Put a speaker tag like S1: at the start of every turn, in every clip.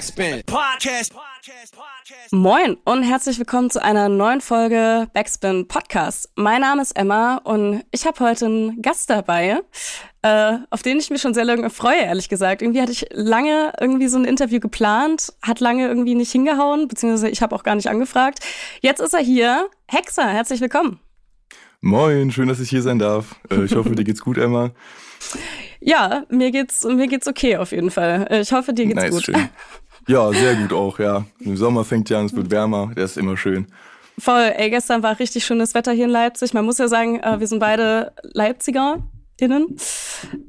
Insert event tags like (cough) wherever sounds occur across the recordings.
S1: Backspin. Podcast.
S2: Moin und herzlich willkommen zu einer neuen Folge Backspin Podcast. Mein Name ist Emma und ich habe heute einen Gast dabei, äh, auf den ich mich schon sehr lange freue, ehrlich gesagt. Irgendwie hatte ich lange irgendwie so ein Interview geplant, hat lange irgendwie nicht hingehauen, beziehungsweise ich habe auch gar nicht angefragt. Jetzt ist er hier. Hexer, herzlich willkommen.
S3: Moin, schön, dass ich hier sein darf. Äh, ich hoffe, dir geht's gut, Emma. (laughs)
S2: Ja, mir geht's, mir geht's okay auf jeden Fall. Ich hoffe, dir geht's
S3: nice,
S2: gut.
S3: Schön. (laughs) Ja, sehr gut auch, ja. Im Sommer fängt ja an, es wird wärmer, der ist immer schön.
S2: Voll, ey, gestern war richtig schönes Wetter hier in Leipzig. Man muss ja sagen, äh, wir sind beide LeipzigerInnen.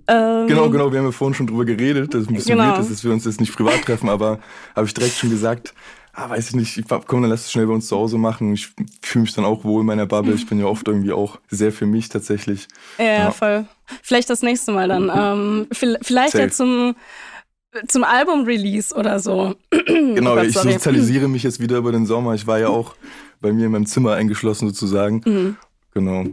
S3: Ähm, genau, genau, wir haben ja vorhin schon drüber geredet, dass es ein bisschen
S2: Genau.
S3: weird ist, dass wir uns jetzt nicht privat treffen, aber habe ich direkt schon gesagt, ah, weiß ich nicht, ich- komm, dann lass es schnell bei uns zu Hause machen. Ich fühle mich dann auch wohl in meiner Bubble. Ich bin ja oft irgendwie auch sehr für mich tatsächlich.
S2: Ja,
S3: Ja.
S2: voll. Vielleicht das nächste Mal dann. (laughs) Ähm, vi- vielleicht
S3: Safe.
S2: ja zum, zum Album-Release oder so.
S3: Genau, (clears throat)
S2: Oh Gott,
S3: ich
S2: sorry.
S3: sozialisiere mich jetzt wieder über den Sommer. Ich war ja (laughs) auch bei mir in meinem Zimmer eingeschlossen sozusagen.
S2: Mhm.
S3: Genau.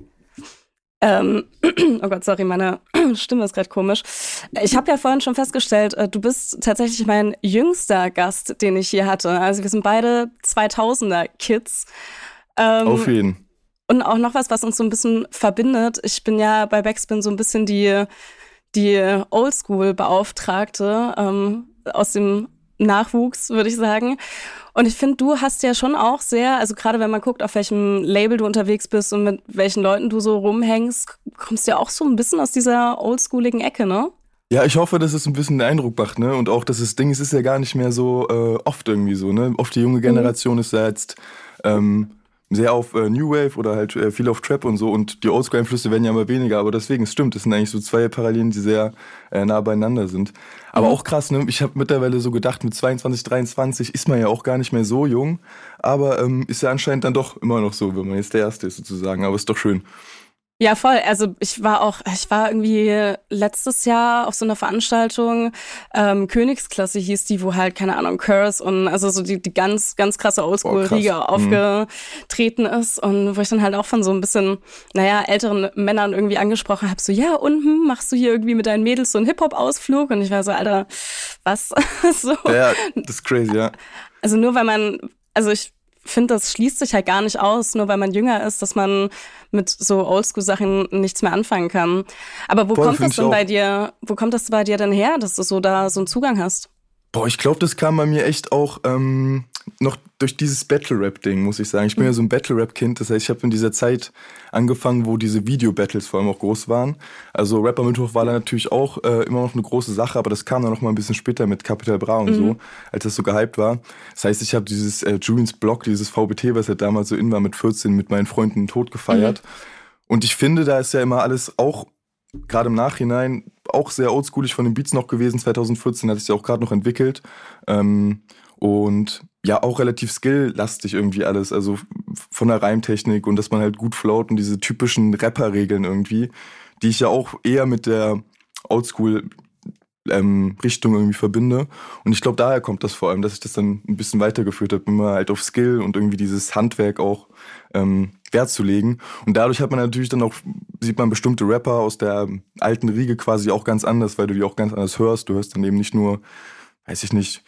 S2: Ähm, (clears throat) oh Gott, sorry, meine (clears throat) Stimme ist gerade komisch. Ich habe ja vorhin schon festgestellt, äh, du bist tatsächlich mein jüngster Gast, den ich hier hatte. Also wir sind beide 2000er-Kids. Ähm,
S3: Auf jeden.
S2: Und auch noch was, was uns so ein bisschen verbindet. Ich bin ja bei Backspin so ein bisschen die, die Oldschool-Beauftragte ähm, aus dem Nachwuchs, würde ich sagen. Und ich finde, du hast ja schon auch sehr, also gerade wenn man guckt, auf welchem Label du unterwegs bist und mit welchen Leuten du so rumhängst, kommst du ja auch so ein bisschen aus dieser oldschooligen Ecke, ne?
S3: Ja, ich hoffe, dass es ein bisschen den Eindruck macht, ne? Und auch, dass das Ding, es ist ja gar nicht mehr so äh, oft irgendwie so, ne? Oft die junge Generation ist ja jetzt ähm, sehr auf äh, New Wave oder halt äh, viel auf Trap und so und die Oldschool-Einflüsse werden ja immer weniger, aber deswegen, es stimmt, es sind eigentlich so zwei Parallelen, die sehr äh, nah beieinander sind. Aber auch krass, ne? Ich habe mittlerweile so gedacht, mit 22, 23 ist man ja auch gar nicht mehr so jung, aber ähm, ist ja anscheinend dann doch immer noch so, wenn man jetzt der Erste ist sozusagen, aber ist doch schön.
S2: Ja, voll. Also ich war auch, ich war irgendwie letztes Jahr auf so einer Veranstaltung, ähm, Königsklasse hieß die, wo halt, keine Ahnung, Curse und also so die, die ganz, ganz krasse Oldschool-Riege
S3: krass.
S2: aufgetreten ist und wo ich dann halt auch von so ein bisschen, naja, älteren Männern irgendwie angesprochen habe, so, ja, und hm, machst du hier irgendwie mit deinen Mädels so einen Hip-Hop-Ausflug? Und ich war so, Alter, was? (laughs) so.
S3: Ja, das ist crazy, ja.
S2: Also nur weil man, also ich finde, das schließt sich halt gar nicht aus, nur weil man jünger ist, dass man mit so Oldschool-Sachen nichts mehr anfangen kann. Aber wo
S3: Voll,
S2: kommt das denn bei dir, wo kommt das bei dir denn her, dass du so da so einen Zugang hast?
S3: Boah, ich glaube, das kam bei mir echt auch ähm, noch durch dieses Battle-Rap-Ding, muss ich sagen. Ich bin ja so ein Battle-Rap-Kind, das heißt, ich habe in dieser Zeit angefangen, wo diese Video-Battles vor allem auch groß waren. Also Rapper Mittwoch war da natürlich auch äh, immer noch eine große Sache, aber das kam dann noch mal ein bisschen später mit Capital Bra und so, als das so gehypt war. Das heißt, ich habe dieses äh, Julians Blog, dieses VBT, was ja damals so in war mit 14, mit meinen Freunden tot gefeiert. Und ich finde, da ist ja immer alles auch gerade im Nachhinein auch sehr oldschoolig von den Beats noch gewesen. 2014 hat es ja auch gerade noch entwickelt. Ähm, und ja, auch relativ skill-lastig irgendwie alles. Also von der Reimtechnik und dass man halt gut float und diese typischen Rapper-Regeln irgendwie, die ich ja auch eher mit der Oldschool ähm, Richtung irgendwie verbinde. Und ich glaube, daher kommt das vor allem, dass ich das dann ein bisschen weitergeführt habe, immer halt auf Skill und irgendwie dieses Handwerk auch ähm, Wert zu legen. Und dadurch hat man natürlich dann auch, sieht man bestimmte Rapper aus der alten Riege quasi auch ganz anders, weil du die auch ganz anders hörst. Du hörst dann eben nicht nur, weiß ich nicht,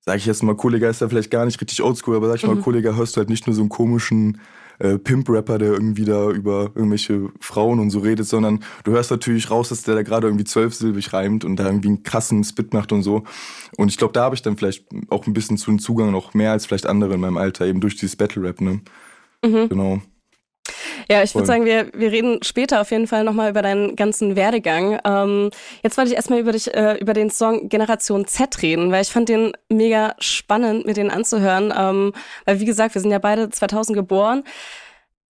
S3: sag ich jetzt mal, Kollega ist da vielleicht gar nicht richtig oldschool, aber sag ich mal, Kollega hörst du halt nicht nur so einen komischen äh, Pimp-Rapper, der irgendwie da über irgendwelche Frauen und so redet, sondern du hörst natürlich raus, dass der da gerade irgendwie zwölfsilbig reimt und da irgendwie einen krassen Spit macht und so. Und ich glaube, da habe ich dann vielleicht auch ein bisschen zu den Zugang noch mehr als vielleicht andere in meinem Alter, eben durch dieses Battle-Rap, ne? Genau.
S2: Ja, ich würde sagen, wir, wir reden später auf jeden Fall nochmal über deinen ganzen Werdegang. Ähm, jetzt wollte ich erstmal über dich, äh, über den Song Generation Z reden, weil ich fand den mega spannend, mir den anzuhören. Ähm, weil, wie gesagt, wir sind ja beide 2000 geboren.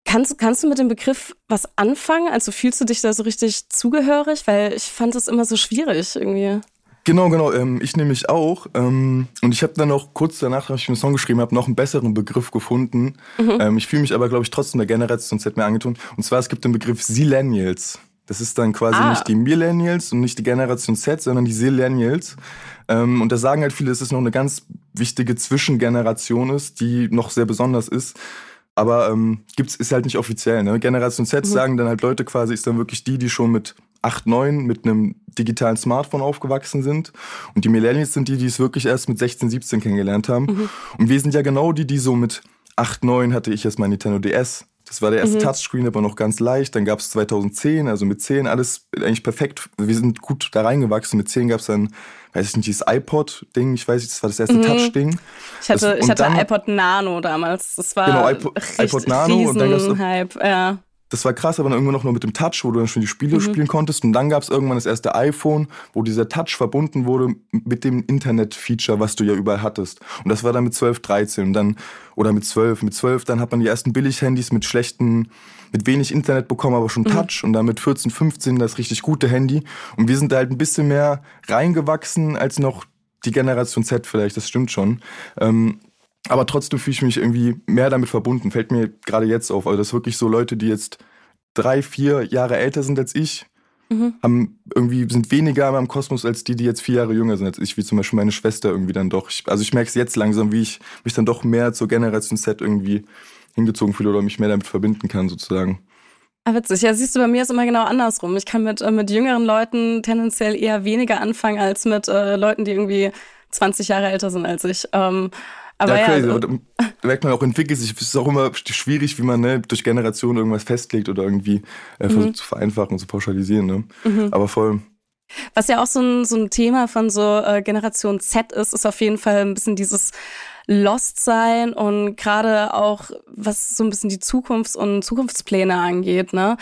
S2: Kannst, kannst du mit dem Begriff was anfangen? Also fühlst du dich da so richtig zugehörig? Weil ich fand es immer so schwierig irgendwie.
S3: Genau, genau. Ähm, ich nämlich auch. Ähm, und ich habe dann auch kurz danach, als ich den Song geschrieben habe, noch einen besseren Begriff gefunden. Ähm, ich fühle mich aber, glaube ich, trotzdem der Generation Z mehr angetun. Und zwar, es gibt den Begriff Sillennials. Das ist dann quasi
S2: Ah.
S3: nicht die Millennials und nicht die Generation Z, sondern die Sillennials. Ähm, und da sagen halt viele, dass es noch eine ganz wichtige Zwischengeneration ist, die noch sehr besonders ist. Aber ähm, gibt's ist halt nicht offiziell. Ne? Generation Z sagen dann halt Leute quasi, ist dann wirklich die, die schon mit 8, 9 mit einem digitalen Smartphone aufgewachsen sind. Und die Millennials sind die, die es wirklich erst mit 16, 17 kennengelernt haben. Mhm. Und wir sind ja genau die, die so mit 8, 9 hatte ich erst mein Nintendo DS. Das war der erste mhm. Touchscreen, aber noch ganz leicht. Dann gab es 2010, also mit 10 alles eigentlich perfekt. Wir sind gut da reingewachsen. Mit 10 gab es dann, weiß ich nicht, dieses iPod-Ding. Ich weiß nicht, das war das erste mhm. Touch-Ding.
S2: Ich hatte, das, ich hatte dann, iPod Nano damals. Das war
S3: genau, iPod, iPod Nano.
S2: Und dann gab's Hype, ja
S3: das war krass, aber dann irgendwann noch nur mit dem Touch, wo du dann schon die Spiele mhm. spielen konntest. Und dann gab es irgendwann das erste iPhone, wo dieser Touch verbunden wurde mit dem Internet-Feature, was du ja überall hattest. Und das war dann mit 12, 13 und dann, oder mit 12. Mit 12 dann hat man die ersten Billig-Handys mit schlechten, mit wenig Internet bekommen, aber schon mhm. Touch. Und dann mit 14, 15 das richtig gute Handy. Und wir sind da halt ein bisschen mehr reingewachsen als noch die Generation Z vielleicht, das stimmt schon. Ähm, aber trotzdem fühle ich mich irgendwie mehr damit verbunden. Fällt mir gerade jetzt auf. Also das ist wirklich so Leute, die jetzt drei, vier Jahre älter sind als ich, mhm. haben irgendwie sind weniger meinem Kosmos als die, die jetzt vier Jahre jünger sind als ich, wie zum Beispiel meine Schwester irgendwie dann doch. Ich, also ich merke es jetzt langsam, wie ich mich dann doch mehr zur Generation Z irgendwie hingezogen fühle oder mich mehr damit verbinden kann sozusagen.
S2: Ah, witzig. Ja, siehst du, bei mir ist immer genau andersrum. Ich kann mit, äh, mit jüngeren Leuten tendenziell eher weniger anfangen als mit äh, Leuten, die irgendwie 20 Jahre älter sind als ich. Ähm, aber ja, crazy.
S3: Ja, da merkt man auch, entwickelt sich. Es ist auch immer schwierig, wie man ne, durch Generationen irgendwas festlegt oder irgendwie äh, versucht mhm. zu vereinfachen und zu pauschalisieren. Ne? Mhm. Aber voll.
S2: Was ja auch so ein, so ein Thema von so äh, Generation Z ist, ist auf jeden Fall ein bisschen dieses Lost sein und gerade auch was so ein bisschen die Zukunfts- und Zukunftspläne angeht. Ne?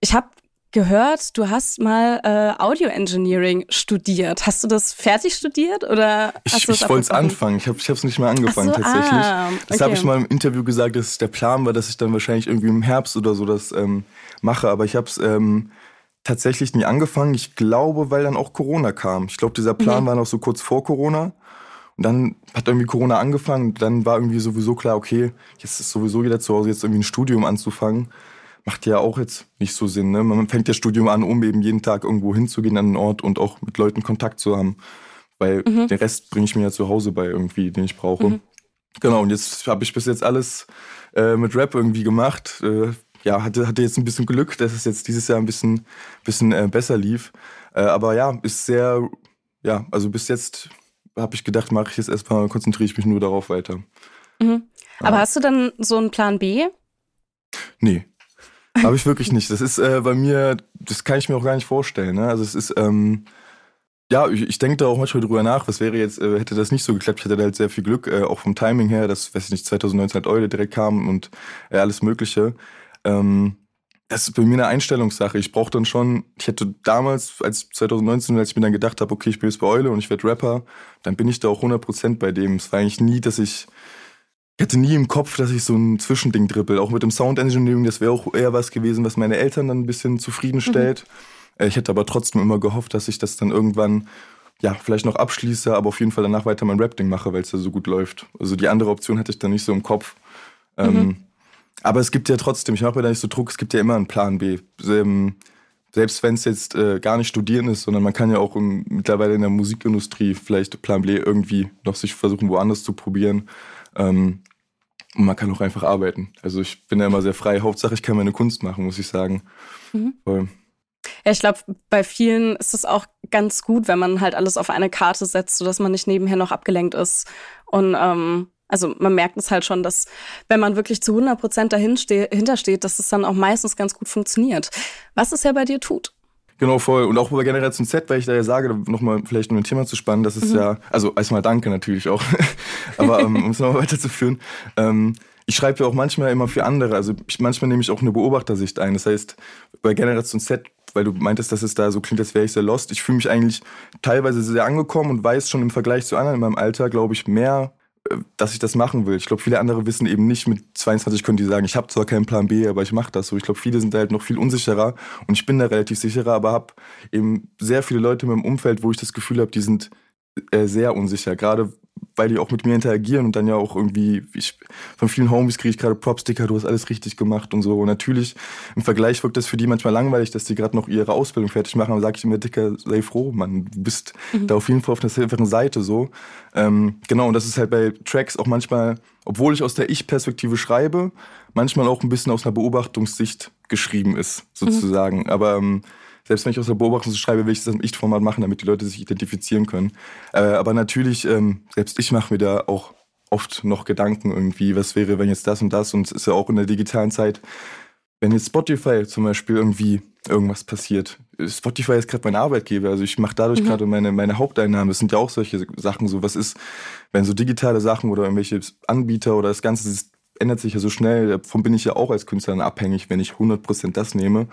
S2: Ich habe gehört, du hast mal äh, Audio Engineering studiert. Hast du das fertig studiert oder
S3: hast Ich, ich wollte es anfangen. Ich habe es nicht mehr angefangen so, tatsächlich. Ah, okay. Das habe ich mal im Interview gesagt, dass der Plan war, dass ich dann wahrscheinlich irgendwie im Herbst oder so das ähm, mache. Aber ich habe es ähm, tatsächlich nie angefangen. Ich glaube, weil dann auch Corona kam. Ich glaube, dieser Plan mhm. war noch so kurz vor Corona. Und dann hat irgendwie Corona angefangen. Dann war irgendwie sowieso klar, okay, jetzt ist sowieso jeder zu Hause, jetzt irgendwie ein Studium anzufangen macht ja auch jetzt nicht so Sinn. Ne? Man fängt das Studium an, um eben jeden Tag irgendwo hinzugehen an einen Ort und auch mit Leuten Kontakt zu haben. Weil mhm. den Rest bringe ich mir ja zu Hause bei irgendwie, den ich brauche. Mhm. Genau, und jetzt habe ich bis jetzt alles äh, mit Rap irgendwie gemacht. Äh, ja, hatte, hatte jetzt ein bisschen Glück, dass es jetzt dieses Jahr ein bisschen, bisschen äh, besser lief. Äh, aber ja, ist sehr, ja, also bis jetzt habe ich gedacht, mache ich jetzt erstmal, konzentriere ich mich nur darauf weiter.
S2: Mhm. Aber ja. hast du dann so einen Plan B?
S3: Nee, habe ich wirklich nicht. Das ist äh, bei mir, das kann ich mir auch gar nicht vorstellen. Ne? Also es ist, ähm, ja, ich, ich denke da auch manchmal drüber nach, was wäre jetzt, äh, hätte das nicht so geklappt, ich hätte da halt sehr viel Glück, äh, auch vom Timing her, dass, weiß ich nicht, 2019 halt Eule direkt kam und äh, alles Mögliche. Ähm, das ist bei mir eine Einstellungssache. Ich brauche dann schon, ich hätte damals, als 2019, als ich mir dann gedacht habe, okay, ich bin jetzt bei Eule und ich werde Rapper, dann bin ich da auch 100% bei dem. Es war eigentlich nie, dass ich ich hatte nie im Kopf, dass ich so ein Zwischending dribbel. Auch mit dem Sound Engineering, das wäre auch eher was gewesen, was meine Eltern dann ein bisschen zufriedenstellt. Mhm. Ich hätte aber trotzdem immer gehofft, dass ich das dann irgendwann, ja, vielleicht noch abschließe, aber auf jeden Fall danach weiter mein Rap-Ding mache, weil es ja so gut läuft. Also die andere Option hatte ich dann nicht so im Kopf. Ähm, mhm. Ähm, aber es gibt ja trotzdem, ich mache mir da nicht so Druck, es gibt ja immer einen Plan B. Selbst wenn es jetzt äh, gar nicht studieren ist, sondern man kann ja auch im, mittlerweile in der Musikindustrie vielleicht Plan B irgendwie noch sich versuchen, woanders zu probieren. Ähm, und man kann auch einfach arbeiten. Also ich bin ja immer sehr frei. Hauptsache, ich kann meine Kunst machen, muss ich sagen. Mhm.
S2: Ja, ich glaube, bei vielen ist es auch ganz gut, wenn man halt alles auf eine Karte setzt, sodass man nicht nebenher noch abgelenkt ist. Und ähm, also man merkt es halt schon, dass wenn man wirklich zu 100 Prozent dahinter steht, dass es dann auch meistens ganz gut funktioniert. Was es ja bei dir tut.
S3: Genau, voll. Und auch bei Generation Z, weil ich da ja sage, nochmal vielleicht um ein Thema zu spannen, das ist mhm. ja, also erstmal danke natürlich auch, (laughs) aber ähm, um es nochmal weiterzuführen, ähm, ich schreibe ja auch manchmal immer für andere, also ich, manchmal nehme ich auch eine Beobachtersicht ein. Das heißt, bei Generation Z, weil du meintest, dass es da so klingt, als wäre ich sehr lost, ich fühle mich eigentlich teilweise sehr angekommen und weiß schon im Vergleich zu anderen in meinem Alter, glaube ich, mehr dass ich das machen will. Ich glaube, viele andere wissen eben nicht, mit 22 können die sagen, ich habe zwar keinen Plan B, aber ich mache das so. Ich glaube, viele sind da halt noch viel unsicherer und ich bin da relativ sicherer, aber habe eben sehr viele Leute in meinem Umfeld, wo ich das Gefühl habe, die sind äh, sehr unsicher. Gerade weil die auch mit mir interagieren und dann ja auch irgendwie, ich, von vielen Homies kriege ich gerade Prop-Sticker, du hast alles richtig gemacht und so. Und natürlich, im Vergleich wirkt das für die manchmal langweilig, dass die gerade noch ihre Ausbildung fertig machen, aber sage ich immer, Dicker, sei froh, Mann, du bist mhm. da auf jeden Fall auf der sicheren Seite so. Ähm, genau, und das ist halt bei Tracks auch manchmal, obwohl ich aus der Ich-Perspektive schreibe, manchmal auch ein bisschen aus einer Beobachtungssicht geschrieben ist, sozusagen. Mhm. Aber ähm, Selbst wenn ich aus der Beobachtung schreibe, will ich das im Ich-Format machen, damit die Leute sich identifizieren können. Äh, aber natürlich, ähm, selbst ich mache mir da auch oft noch Gedanken irgendwie, was wäre, wenn jetzt das und das und es ist ja auch in der digitalen Zeit, wenn jetzt Spotify zum Beispiel irgendwie irgendwas passiert. Spotify ist gerade mein Arbeitgeber, also ich mache dadurch mhm. gerade meine, meine Haupteinnahmen. Das sind ja auch solche Sachen so. Was ist, wenn so digitale Sachen oder irgendwelche Anbieter oder das Ganze das ändert sich ja so schnell. Davon bin ich ja auch als Künstler abhängig, wenn ich 100% das nehme.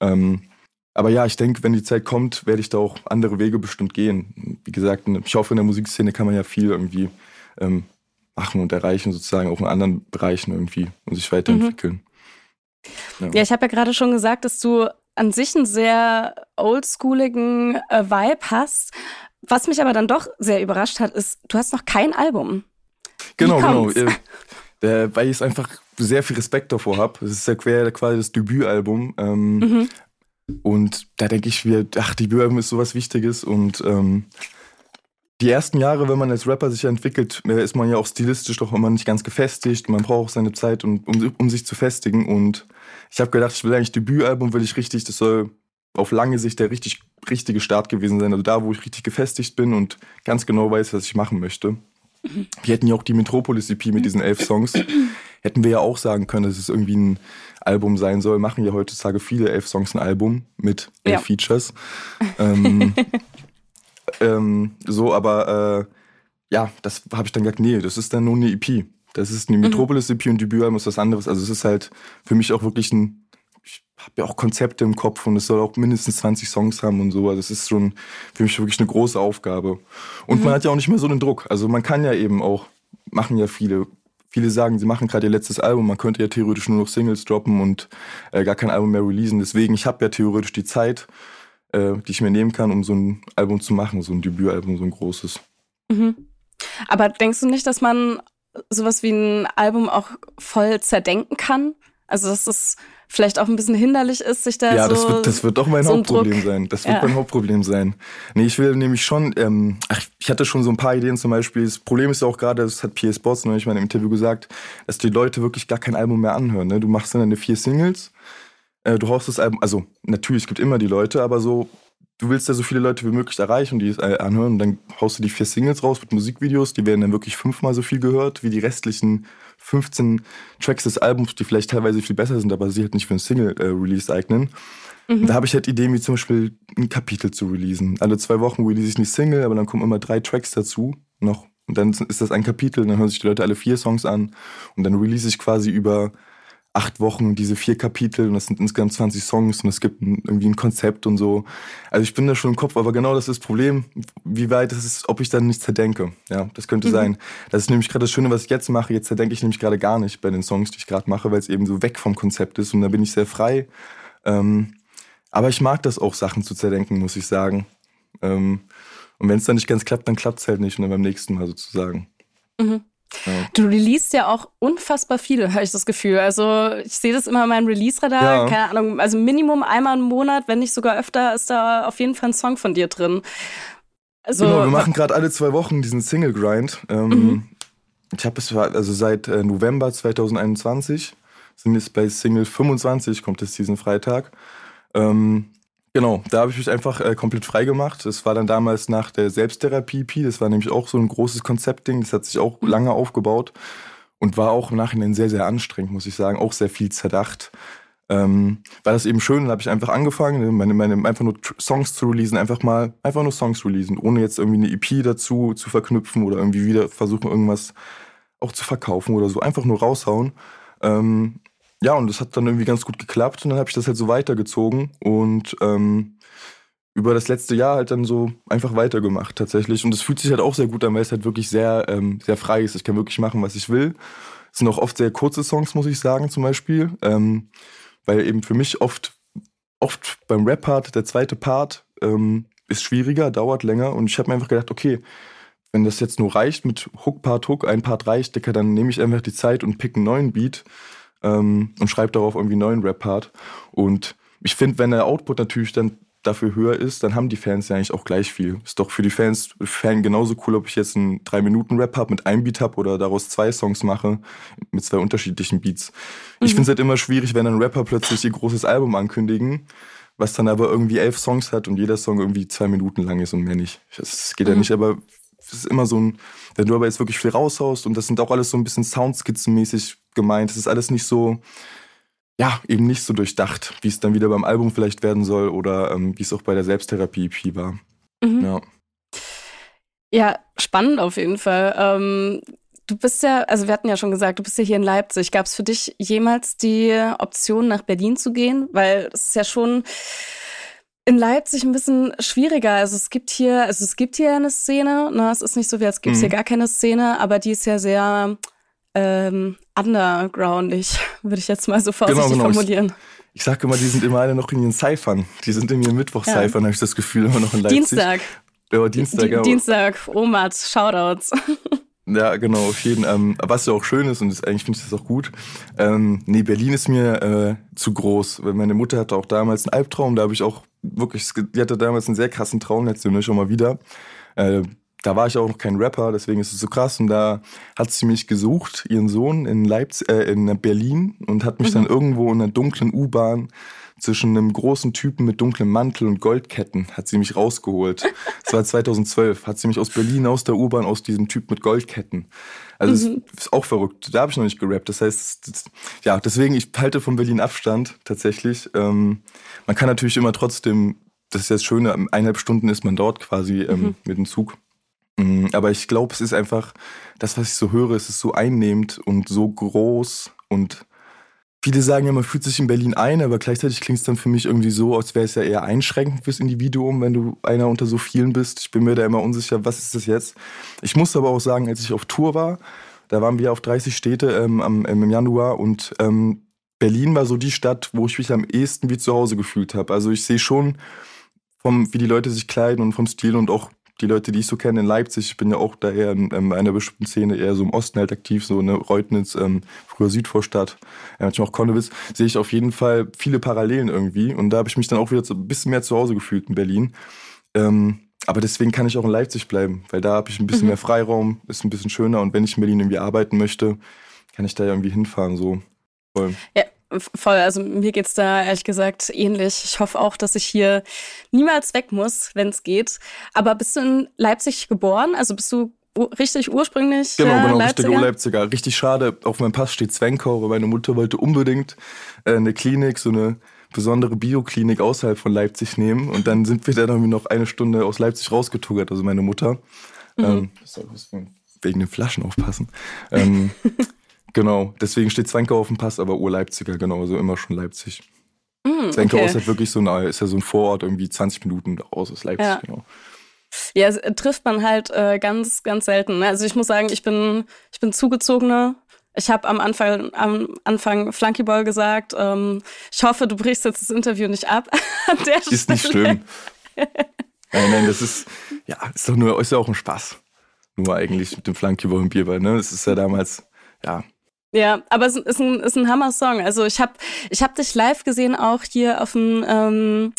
S3: Ähm, aber ja, ich denke, wenn die Zeit kommt, werde ich da auch andere Wege bestimmt gehen. Wie gesagt, ich hoffe, in der Musikszene kann man ja viel irgendwie ähm, machen und erreichen, sozusagen auch in anderen Bereichen irgendwie und sich weiterentwickeln. Mhm.
S2: Ja, ja ich habe ja gerade schon gesagt, dass du an sich einen sehr oldschooligen äh, Vibe hast. Was mich aber dann doch sehr überrascht hat, ist, du hast noch kein Album.
S3: Genau, genau. Äh, weil ich einfach sehr viel Respekt davor habe. Es ist ja quasi das Debütalbum. Ähm, mhm. Und da denke ich mir, ach, Debütalbum ist sowas Wichtiges und ähm, die ersten Jahre, wenn man als Rapper sich entwickelt, äh, ist man ja auch stilistisch doch immer nicht ganz gefestigt. Man braucht seine Zeit, um, um, um sich zu festigen. Und ich habe gedacht, ich will eigentlich Debütalbum, will ich richtig, das soll auf lange Sicht der richtig richtige Start gewesen sein. Also da, wo ich richtig gefestigt bin und ganz genau weiß, was ich machen möchte. Wir hätten ja auch die Metropolis EP mit diesen elf Songs. Hätten wir ja auch sagen können, dass es irgendwie ein Album sein soll. Machen ja heutzutage viele elf Songs ein Album mit elf ja. Features. Ähm, (laughs) ähm, so, aber äh, ja, das habe ich dann gesagt, nee, das ist dann nur eine EP. Das ist eine mhm. Metropolis-EP und Debütalbum ist was anderes. Also es ist halt für mich auch wirklich ein, ich habe ja auch Konzepte im Kopf und es soll auch mindestens 20 Songs haben und so. Also es ist schon für mich wirklich eine große Aufgabe. Und mhm. man hat ja auch nicht mehr so den Druck. Also man kann ja eben auch, machen ja viele, viele sagen, sie machen gerade ihr letztes Album, man könnte ja theoretisch nur noch Singles droppen und äh, gar kein Album mehr releasen. Deswegen, ich habe ja theoretisch die Zeit äh, die ich mir nehmen kann, um so ein Album zu machen, so ein Debütalbum, so ein großes.
S2: Mhm. Aber denkst du nicht, dass man sowas wie ein Album auch voll zerdenken kann? Also, dass es vielleicht auch ein bisschen hinderlich ist, sich da
S3: ja,
S2: so.
S3: Ja, das wird, das wird doch mein so Hauptproblem sein. Das wird ja. mein Hauptproblem sein. Nee, ich will nämlich schon, ähm, ach, ich hatte schon so ein paar Ideen zum Beispiel. Das Problem ist ja auch gerade, das hat P.S. Bots neulich mal im Interview gesagt, dass die Leute wirklich gar kein Album mehr anhören. Ne? Du machst dann deine vier Singles äh, du haust das Album, also natürlich, es gibt immer die Leute, aber so, du willst ja so viele Leute wie möglich erreichen, die es äh, anhören. Und dann haust du die vier Singles raus mit Musikvideos, die werden dann wirklich fünfmal so viel gehört wie die restlichen 15 Tracks des Albums, die vielleicht teilweise viel besser sind, aber sie halt nicht für ein Single-Release äh, eignen. Mhm. Da habe ich halt Ideen wie zum Beispiel ein Kapitel zu releasen. Alle zwei Wochen release ich nicht Single, aber dann kommen immer drei Tracks dazu noch. Und dann ist das ein Kapitel, dann hören sich die Leute alle vier Songs an und dann release ich quasi über acht Wochen diese vier Kapitel und das sind insgesamt 20 Songs und es gibt ein, irgendwie ein Konzept und so. Also ich bin da schon im Kopf, aber genau das ist das Problem, wie weit es ist, ob ich dann nicht zerdenke. Ja, das könnte mhm. sein. Das ist nämlich gerade das Schöne, was ich jetzt mache. Jetzt zerdenke ich nämlich gerade gar nicht bei den Songs, die ich gerade mache, weil es eben so weg vom Konzept ist und da bin ich sehr frei. Ähm, aber ich mag das auch, Sachen zu zerdenken, muss ich sagen. Ähm, und wenn es dann nicht ganz klappt, dann klappt es halt nicht und dann beim nächsten Mal sozusagen.
S2: Mhm. Ja. Du releast ja auch unfassbar viel, (laughs) habe ich das Gefühl. Also ich sehe das immer in meinem Release-Radar, ja. keine Ahnung, also Minimum einmal im Monat, wenn nicht sogar öfter, ist da auf jeden Fall ein Song von dir drin.
S3: Also, genau, wir machen gerade alle zwei Wochen diesen Single-Grind. Ähm, mhm. Ich habe es also seit äh, November 2021, sind jetzt bei Single 25, kommt es diesen Freitag. Ähm, Genau, da habe ich mich einfach äh, komplett frei gemacht. Das war dann damals nach der Selbsttherapie-EP. Das war nämlich auch so ein großes Konzeptding. Das hat sich auch mhm. lange aufgebaut und war auch im Nachhinein sehr, sehr anstrengend, muss ich sagen. Auch sehr viel zerdacht. Ähm, war das eben schön, dann habe ich einfach angefangen, meine, meine, einfach nur Songs zu releasen, einfach mal, einfach nur Songs releasen, ohne jetzt irgendwie eine EP dazu zu verknüpfen oder irgendwie wieder versuchen, irgendwas auch zu verkaufen oder so. Einfach nur raushauen. Ähm, ja, und das hat dann irgendwie ganz gut geklappt und dann habe ich das halt so weitergezogen und ähm, über das letzte Jahr halt dann so einfach weitergemacht tatsächlich. Und es fühlt sich halt auch sehr gut an, weil es halt wirklich sehr, ähm, sehr frei ist. Ich kann wirklich machen, was ich will. Es sind auch oft sehr kurze Songs, muss ich sagen, zum Beispiel. Ähm, weil eben für mich oft, oft beim Rap-Part, der zweite Part, ähm, ist schwieriger, dauert länger. Und ich habe mir einfach gedacht, okay, wenn das jetzt nur reicht mit Hook, Part, Hook, ein Part reicht, Dicker, dann nehme ich einfach die Zeit und pick einen neuen Beat ähm, und schreibe darauf irgendwie einen neuen Rap-Part. Und ich finde, wenn der Output natürlich dann dafür höher ist, dann haben die Fans ja eigentlich auch gleich viel. Ist doch für die Fans Fan genauso cool, ob ich jetzt einen 3-Minuten-Rap habe mit einem Beat habe oder daraus zwei Songs mache mit zwei unterschiedlichen Beats. Mhm. Ich finde es halt immer schwierig, wenn ein Rapper plötzlich ihr großes Album ankündigen was dann aber irgendwie elf Songs hat und jeder Song irgendwie zwei Minuten lang ist und mehr nicht. Das geht mhm. ja nicht, aber es ist immer so ein, wenn du aber jetzt wirklich viel raushaust und das sind auch alles so ein bisschen Soundskizzenmäßig gemeint, es ist alles nicht so, ja, eben nicht so durchdacht, wie es dann wieder beim Album vielleicht werden soll oder ähm, wie es auch bei der Selbsttherapie-EP war. Mhm. Ja.
S2: Ja, spannend auf jeden Fall. Ähm, du bist ja, also wir hatten ja schon gesagt, du bist ja hier in Leipzig. Gab es für dich jemals die Option, nach Berlin zu gehen? Weil es ist ja schon in Leipzig ein bisschen schwieriger. Also es gibt hier, also es gibt hier eine Szene. Ne? Es ist nicht so, wie als gibt es mhm. hier gar keine Szene, aber die ist ja sehr ähm, undergroundig, (laughs) würde ich jetzt mal so vorsichtig genau, genau. formulieren.
S3: Ich, ich sage immer, die sind immer alle noch in ihren Cyphern. Die sind in ihren Mittwoch-Cyphern, ja. habe ich das Gefühl, immer noch in Leipzig.
S2: Dienstag.
S3: Ja, Dienstag, ja.
S2: Dienstag, Omat, Shoutouts. (laughs)
S3: Ja, genau, auf jeden Fall. Ähm, was ja auch schön ist, und das, eigentlich finde ich das auch gut. Ähm, nee, Berlin ist mir äh, zu groß. Weil meine Mutter hatte auch damals einen Albtraum, da habe ich auch wirklich, die hatte damals einen sehr krassen Traum, Woche schon mal wieder. Äh, da war ich auch noch kein Rapper, deswegen ist es so krass. Und da hat sie mich gesucht, ihren Sohn in Leipzig, äh, in Berlin, und hat mich mhm. dann irgendwo in einer dunklen U-Bahn zwischen einem großen Typen mit dunklem Mantel und Goldketten hat sie mich rausgeholt. Das war 2012. Hat sie mich aus Berlin, aus der U-Bahn, aus diesem Typ mit Goldketten. Also mhm. ist auch verrückt. Da habe ich noch nicht gerappt. Das heißt, das, ja, deswegen, ich halte von Berlin Abstand tatsächlich. Ähm, man kann natürlich immer trotzdem, das ist ja das Schöne, eineinhalb Stunden ist man dort quasi ähm, mhm. mit dem Zug. Mm, aber ich glaube, es ist einfach, das, was ich so höre, es ist so einnehmend und so groß und Viele sagen ja, man fühlt sich in Berlin ein, aber gleichzeitig klingt es dann für mich irgendwie so, als wäre es ja eher einschränkend fürs Individuum, wenn du einer unter so vielen bist. Ich bin mir da immer unsicher, was ist das jetzt? Ich muss aber auch sagen, als ich auf Tour war, da waren wir auf 30 Städte ähm, am, im Januar und ähm, Berlin war so die Stadt, wo ich mich am ehesten wie zu Hause gefühlt habe. Also ich sehe schon, vom, wie die Leute sich kleiden und vom Stil und auch die Leute, die ich so kenne in Leipzig, ich bin ja auch da eher in, in einer bestimmten Szene, eher so im Osten halt aktiv, so eine Reutnitz, ähm, früher Südvorstadt, äh, manchmal auch Konnewitz, sehe ich auf jeden Fall viele Parallelen irgendwie. Und da habe ich mich dann auch wieder so ein bisschen mehr zu Hause gefühlt in Berlin. Ähm, aber deswegen kann ich auch in Leipzig bleiben, weil da habe ich ein bisschen mhm. mehr Freiraum, ist ein bisschen schöner und wenn ich in Berlin irgendwie arbeiten möchte, kann ich da ja irgendwie hinfahren, so.
S2: Voll. Ja, Voll, also mir geht's da ehrlich gesagt ähnlich. Ich hoffe auch, dass ich hier niemals weg muss, wenn es geht. Aber bist du in Leipzig geboren? Also bist du richtig ursprünglich
S3: Genau, genau, Leipziger? richtiger Leipziger. Richtig schade, auf meinem Pass steht Zwenkau, aber meine Mutter wollte unbedingt äh, eine Klinik, so eine besondere Bioklinik außerhalb von Leipzig nehmen. Und dann sind wir dann irgendwie noch eine Stunde aus Leipzig rausgetuggert, also meine Mutter. Mhm. Ähm, wegen den Flaschen aufpassen. Ähm, (laughs) Genau, deswegen steht Zwankau auf dem Pass, aber Ur-Leipziger, genau, also immer schon Leipzig. Mm, Zwankau okay. ist halt wirklich so ein, ist ja so ein Vorort, irgendwie 20 Minuten raus aus Leipzig, ja. genau.
S2: Ja, trifft man halt äh, ganz, ganz selten. Ne? Also ich muss sagen, ich bin, ich bin zugezogener. Ich habe am Anfang, am Anfang Flunkyball gesagt. Ähm, ich hoffe, du brichst jetzt das Interview nicht ab. (laughs)
S3: An der ist Stelle. nicht schlimm. nein, nein, das ist, ja, ist doch nur, ist ja auch ein Spaß. Nur eigentlich mit dem Flunkyball und Bierball, ne? Das ist ja damals, ja,
S2: ja, aber es ist ein, ist ein Hammer-Song. Also ich habe ich hab dich live gesehen, auch hier auf dem ähm,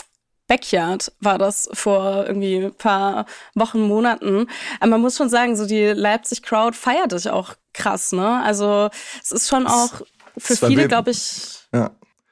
S2: Backyard war das vor irgendwie ein paar Wochen, Monaten. Aber man muss schon sagen, so die Leipzig-Crowd feiert dich auch krass, ne? Also es ist schon auch für viele, glaube ich, ja.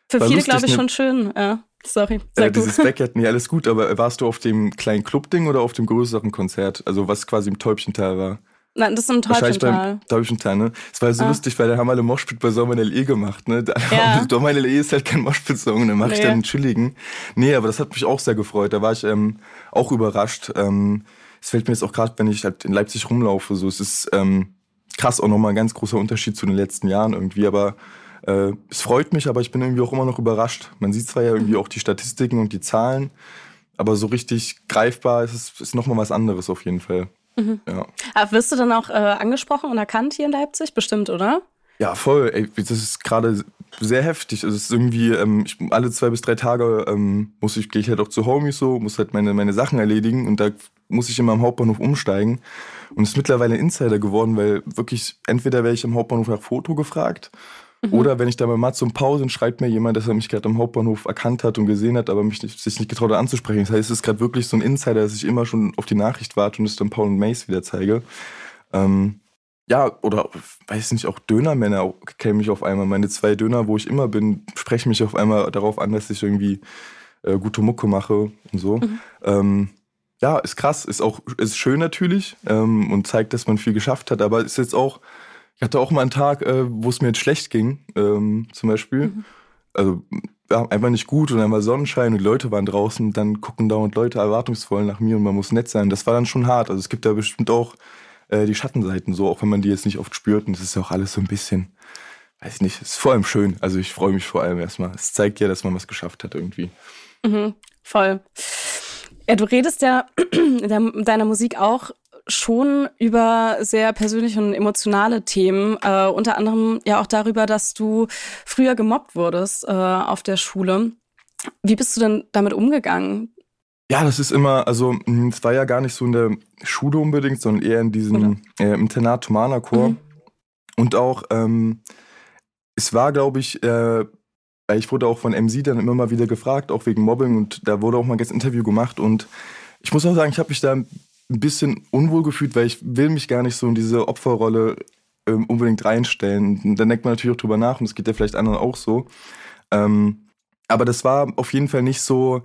S2: für viele, glaube ich, ne? schon schön. Ja. Sorry.
S3: Sag äh, dieses Backyard, nee, alles gut, aber warst du auf dem kleinen Club-Ding oder auf dem größeren Konzert? Also was quasi im Täubchenteil war?
S2: Nein, das ist im Täubchental.
S3: Täubchental, ne? Es war so ah. lustig, weil da haben alle Moshpit bei Sommer LE gemacht, ne? Ja. Sommer LE ist halt kein Moshpit-Song, dann mache nee. ich dann einen chilligen. Nee, aber das hat mich auch sehr gefreut. Da war ich ähm, auch überrascht. Ähm, es fällt mir jetzt auch gerade, wenn ich halt in Leipzig rumlaufe, so es ist ähm, krass auch nochmal ein ganz großer Unterschied zu den letzten Jahren irgendwie, aber äh, es freut mich, aber ich bin irgendwie auch immer noch überrascht. Man sieht zwar ja irgendwie auch die Statistiken und die Zahlen, aber so richtig greifbar ist es ist nochmal was anderes auf jeden Fall.
S2: Mhm. Ja. Aber wirst du dann auch äh, angesprochen und erkannt hier in Leipzig? Bestimmt, oder?
S3: Ja, voll. Ey, das ist gerade sehr heftig. Also es ist irgendwie, ähm, ich, alle zwei bis drei Tage ähm, muss ich, gehe ich halt auch zu Homies so, muss halt meine, meine Sachen erledigen und da muss ich immer am Hauptbahnhof umsteigen. Und es ist mittlerweile Insider geworden, weil wirklich, entweder werde ich am Hauptbahnhof nach Foto gefragt Mhm. Oder wenn ich da mal zum Pausen schreibt mir jemand, dass er mich gerade am Hauptbahnhof erkannt hat und gesehen hat, aber mich nicht, sich nicht getraut hat anzusprechen. Das heißt, es ist gerade wirklich so ein Insider, dass ich immer schon auf die Nachricht warte und es dann Paul und Mace wieder zeige. Ähm, ja, oder weiß nicht, auch Dönermänner kennen mich auf einmal. Meine zwei Döner, wo ich immer bin, sprechen mich auf einmal darauf an, dass ich irgendwie äh, gute Mucke mache und so. Mhm. Ähm, ja, ist krass, ist auch ist schön natürlich ähm, und zeigt, dass man viel geschafft hat. Aber ist jetzt auch, ich hatte auch mal einen Tag, äh, wo es mir jetzt schlecht ging, ähm, zum Beispiel. Mhm. Also ja, einfach nicht gut und dann war Sonnenschein und Leute waren draußen, dann gucken dauernd Leute erwartungsvoll nach mir und man muss nett sein. Das war dann schon hart. Also es gibt da bestimmt auch äh, die Schattenseiten so, auch wenn man die jetzt nicht oft spürt. Und das ist ja auch alles so ein bisschen, weiß ich nicht, ist vor allem schön. Also ich freue mich vor allem erstmal. Es zeigt ja, dass man was geschafft hat irgendwie.
S2: Mhm, voll. Ja, du redest ja (clears throat) in deiner Musik auch schon über sehr persönliche und emotionale Themen, äh, unter anderem ja auch darüber, dass du früher gemobbt wurdest äh, auf der Schule. Wie bist du denn damit umgegangen?
S3: Ja, das ist immer, also hm, es war ja gar nicht so in der Schule unbedingt, sondern eher in diesem äh, Internat Tomana Chor. Mhm. Und auch, ähm, es war, glaube ich, äh, ich wurde auch von MC dann immer mal wieder gefragt, auch wegen Mobbing und da wurde auch mal ein Interview gemacht und ich muss auch sagen, ich habe mich da ein bisschen unwohl gefühlt, weil ich will mich gar nicht so in diese Opferrolle ähm, unbedingt reinstellen. Und dann denkt man natürlich auch drüber nach und es geht ja vielleicht anderen auch so. Ähm, aber das war auf jeden Fall nicht so,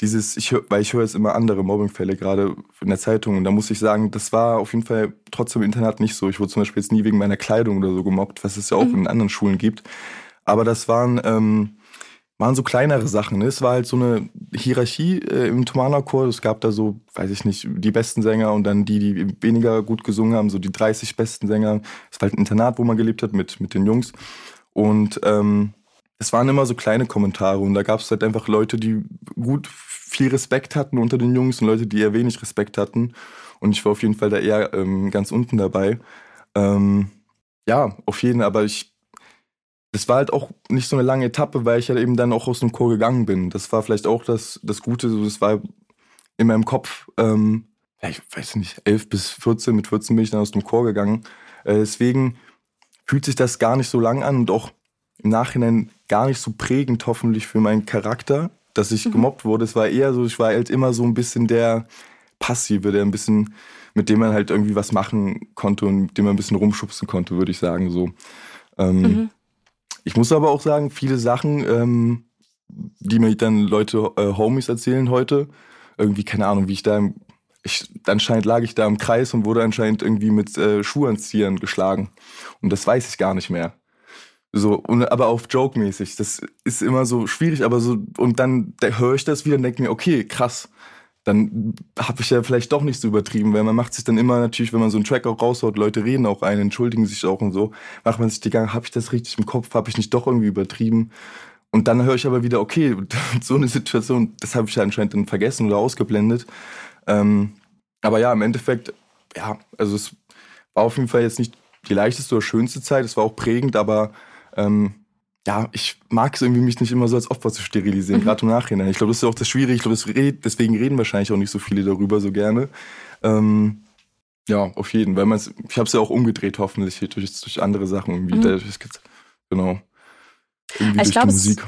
S3: dieses, ich hör, weil ich höre jetzt immer andere Mobbingfälle, gerade in der Zeitung, und da muss ich sagen, das war auf jeden Fall trotzdem im Internat nicht so. Ich wurde zum Beispiel jetzt nie wegen meiner Kleidung oder so gemobbt, was es ja auch mhm. in anderen Schulen gibt. Aber das waren, ähm, waren so kleinere Sachen. Ne? Es war halt so eine Hierarchie äh, im Tomana-Chor. Es gab da so, weiß ich nicht, die besten Sänger und dann die, die weniger gut gesungen haben, so die 30 besten Sänger. Es war halt ein Internat, wo man gelebt hat mit, mit den Jungs. Und ähm, es waren immer so kleine Kommentare und da gab es halt einfach Leute, die gut viel Respekt hatten unter den Jungs und Leute, die eher wenig Respekt hatten. Und ich war auf jeden Fall da eher ähm, ganz unten dabei. Ähm, ja, auf jeden Fall, aber ich, das war halt auch nicht so eine lange Etappe, weil ich halt eben dann auch aus dem Chor gegangen bin. Das war vielleicht auch das, das Gute, so, das war in meinem Kopf, ähm, ja, ich weiß nicht, 11 bis 14, mit 14 bin ich dann aus dem Chor gegangen. Äh, deswegen fühlt sich das gar nicht so lang an und auch im Nachhinein gar nicht so prägend hoffentlich für meinen Charakter, dass ich mhm. gemobbt wurde. Es war eher so, ich war halt immer so ein bisschen der Passive, der ein bisschen, mit dem man halt irgendwie was machen konnte und mit dem man ein bisschen rumschubsen konnte, würde ich sagen. So. Ähm, mhm. Ich muss aber auch sagen, viele Sachen, ähm, die mir dann Leute, äh, Homies erzählen heute, irgendwie, keine Ahnung, wie ich da im, ich, anscheinend lag ich da im Kreis und wurde anscheinend irgendwie mit äh, Schuhanziehern geschlagen. Und das weiß ich gar nicht mehr. So, und, aber auf Joke-mäßig. Das ist immer so schwierig, aber so, und dann höre ich das wieder und denke mir, okay, krass. Dann habe ich ja vielleicht doch nicht so übertrieben, weil man macht sich dann immer natürlich, wenn man so einen Track auch raushaut, Leute reden auch ein, entschuldigen sich auch und so, macht man sich die Gang, habe ich das richtig im Kopf, habe ich nicht doch irgendwie übertrieben? Und dann höre ich aber wieder, okay, (laughs) so eine Situation, das habe ich ja anscheinend dann vergessen oder ausgeblendet. Ähm, aber ja, im Endeffekt, ja, also es war auf jeden Fall jetzt nicht die leichteste oder schönste Zeit, es war auch prägend, aber ähm, ja, ich mag es irgendwie, mich nicht immer so als Opfer zu sterilisieren, mhm. gerade im Nachhinein. Ich glaube, das ist auch das Schwierige. Ich glaube, deswegen reden wahrscheinlich auch nicht so viele darüber so gerne. Ähm, ja, auf jeden, weil man ich habe es ja auch umgedreht, hoffentlich durch, durch andere Sachen irgendwie. Mhm. Dadurch, genau.
S2: Irgendwie ich durch glaub, die Musik.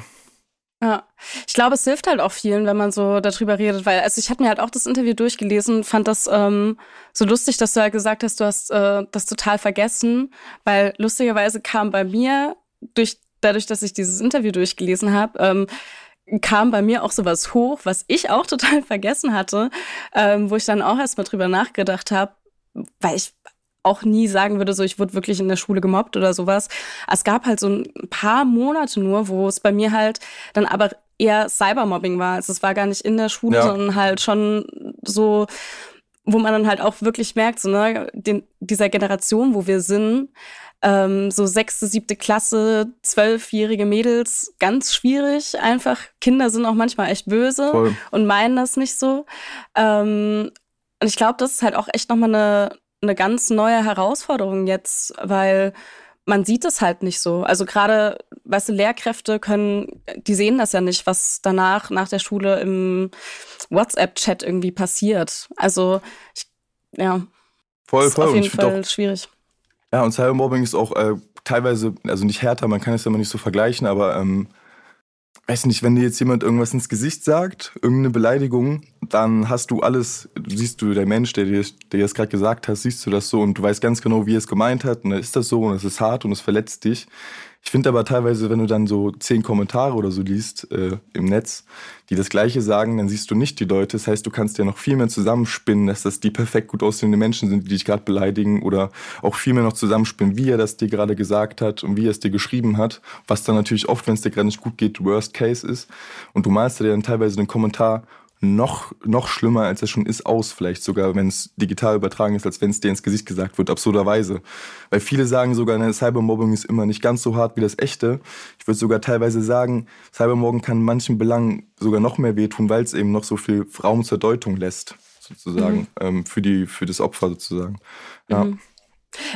S2: Ja, ich glaube, es hilft halt auch vielen, wenn man so darüber redet, weil also ich hatte mir halt auch das Interview durchgelesen, fand das ähm, so lustig, dass du ja gesagt hast, du hast äh, das total vergessen, weil lustigerweise kam bei mir durch, dadurch, dass ich dieses Interview durchgelesen habe, ähm, kam bei mir auch sowas hoch, was ich auch total (laughs) vergessen hatte, ähm, wo ich dann auch erstmal drüber nachgedacht habe, weil ich auch nie sagen würde, so ich wurde wirklich in der Schule gemobbt oder sowas. Es gab halt so ein paar Monate nur, wo es bei mir halt dann aber eher Cybermobbing war. Also es war gar nicht in der Schule, ja. sondern halt schon so, wo man dann halt auch wirklich merkt, so, ne, den, dieser Generation, wo wir sind, ähm, so sechste, siebte Klasse, zwölfjährige Mädels, ganz schwierig einfach. Kinder sind auch manchmal echt böse Voll. und meinen das nicht so. Ähm, und ich glaube, das ist halt auch echt nochmal eine, eine ganz neue Herausforderung jetzt, weil man sieht es halt nicht so. Also gerade, weißt du, Lehrkräfte können, die sehen das ja nicht, was danach, nach der Schule im WhatsApp-Chat irgendwie passiert. Also, ich, ja.
S3: Voll, voll.
S2: Ist auf jeden Fall auch, schwierig.
S3: Ja, und Cybermobbing ist auch äh, teilweise, also nicht härter, man kann es ja immer nicht so vergleichen, aber ähm, weiß nicht, wenn dir jetzt jemand irgendwas ins Gesicht sagt, irgendeine Beleidigung, dann hast du alles, siehst du, der Mensch, der dir der das gerade gesagt hat, siehst du das so und du weißt ganz genau, wie er es gemeint hat und dann ist das so und es ist hart und es verletzt dich. Ich finde aber teilweise, wenn du dann so zehn Kommentare oder so liest äh, im Netz, die das Gleiche sagen, dann siehst du nicht die Leute. Das heißt, du kannst ja noch viel mehr zusammenspinnen, dass das die perfekt gut aussehende Menschen sind, die dich gerade beleidigen oder auch viel mehr noch zusammenspinnen, wie er das dir gerade gesagt hat und wie er es dir geschrieben hat, was dann natürlich oft, wenn es dir gerade nicht gut geht, Worst Case ist. Und du malst dir dann teilweise den Kommentar noch, noch schlimmer, als er schon ist, aus. Vielleicht sogar, wenn es digital übertragen ist, als wenn es dir ins Gesicht gesagt wird, absurderweise. Weil viele sagen sogar, ne, Cybermobbing ist immer nicht ganz so hart wie das echte. Ich würde sogar teilweise sagen, Cybermobbing kann manchen Belangen sogar noch mehr wehtun, weil es eben noch so viel Raum zur Deutung lässt, sozusagen, mhm. ähm, für, die, für das Opfer sozusagen. Ja. Mhm.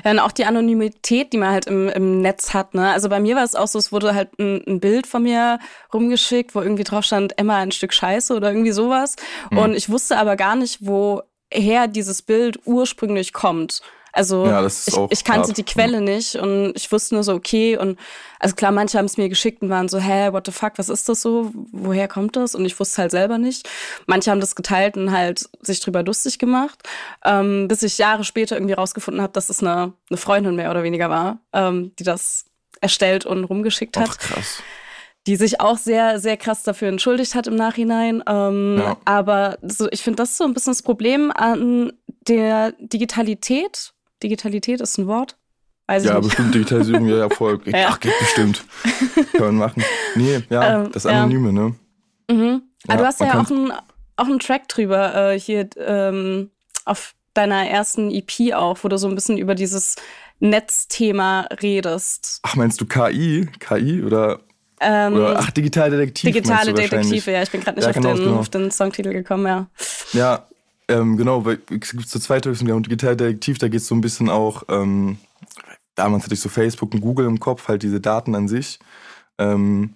S2: Ja, und auch die Anonymität, die man halt im, im Netz hat. Ne? Also bei mir war es auch so, es wurde halt ein, ein Bild von mir rumgeschickt, wo irgendwie drauf stand, Emma ein Stück Scheiße oder irgendwie sowas. Mhm. Und ich wusste aber gar nicht, woher dieses Bild ursprünglich kommt. Also ja, ich, ich, kannte hart. die Quelle nicht und ich wusste nur so, okay. Und also klar, manche haben es mir geschickt und waren so, hä, what the fuck, was ist das so? Woher kommt das? Und ich wusste halt selber nicht. Manche haben das geteilt und halt sich drüber lustig gemacht. Ähm, bis ich Jahre später irgendwie rausgefunden habe, dass es eine, eine Freundin mehr oder weniger war, ähm, die das erstellt und rumgeschickt hat. Ach, krass die sich auch sehr, sehr krass dafür entschuldigt hat im Nachhinein. Ähm, ja. Aber so, ich finde, das ist so ein bisschen das Problem an der Digitalität Digitalität ist ein Wort?
S3: Weiß ja, bestimmt Digitalisierung, ja, ja, voll. (laughs) ja. Ach, geht bestimmt. Kann man machen. Nee, ja, ähm, das Anonyme, ne?
S2: Mhm. Ja, Aber du hast ja auch einen, auch einen Track drüber äh, hier ähm, auf deiner ersten EP auch, wo du so ein bisschen über dieses Netzthema redest.
S3: Ach, meinst du KI? KI oder ähm, Oder, ach, digitale Detektiv.
S2: Digitale Detektive, ja. Ich bin gerade nicht ja, auf, den, genau. auf den Songtitel gekommen, ja.
S3: Ja, ähm, genau, weil es gibt so zwei Töpfe und Digital Detektiv, da geht es so ein bisschen auch, ähm, damals hatte ich so Facebook und Google im Kopf, halt diese Daten an sich. Ähm,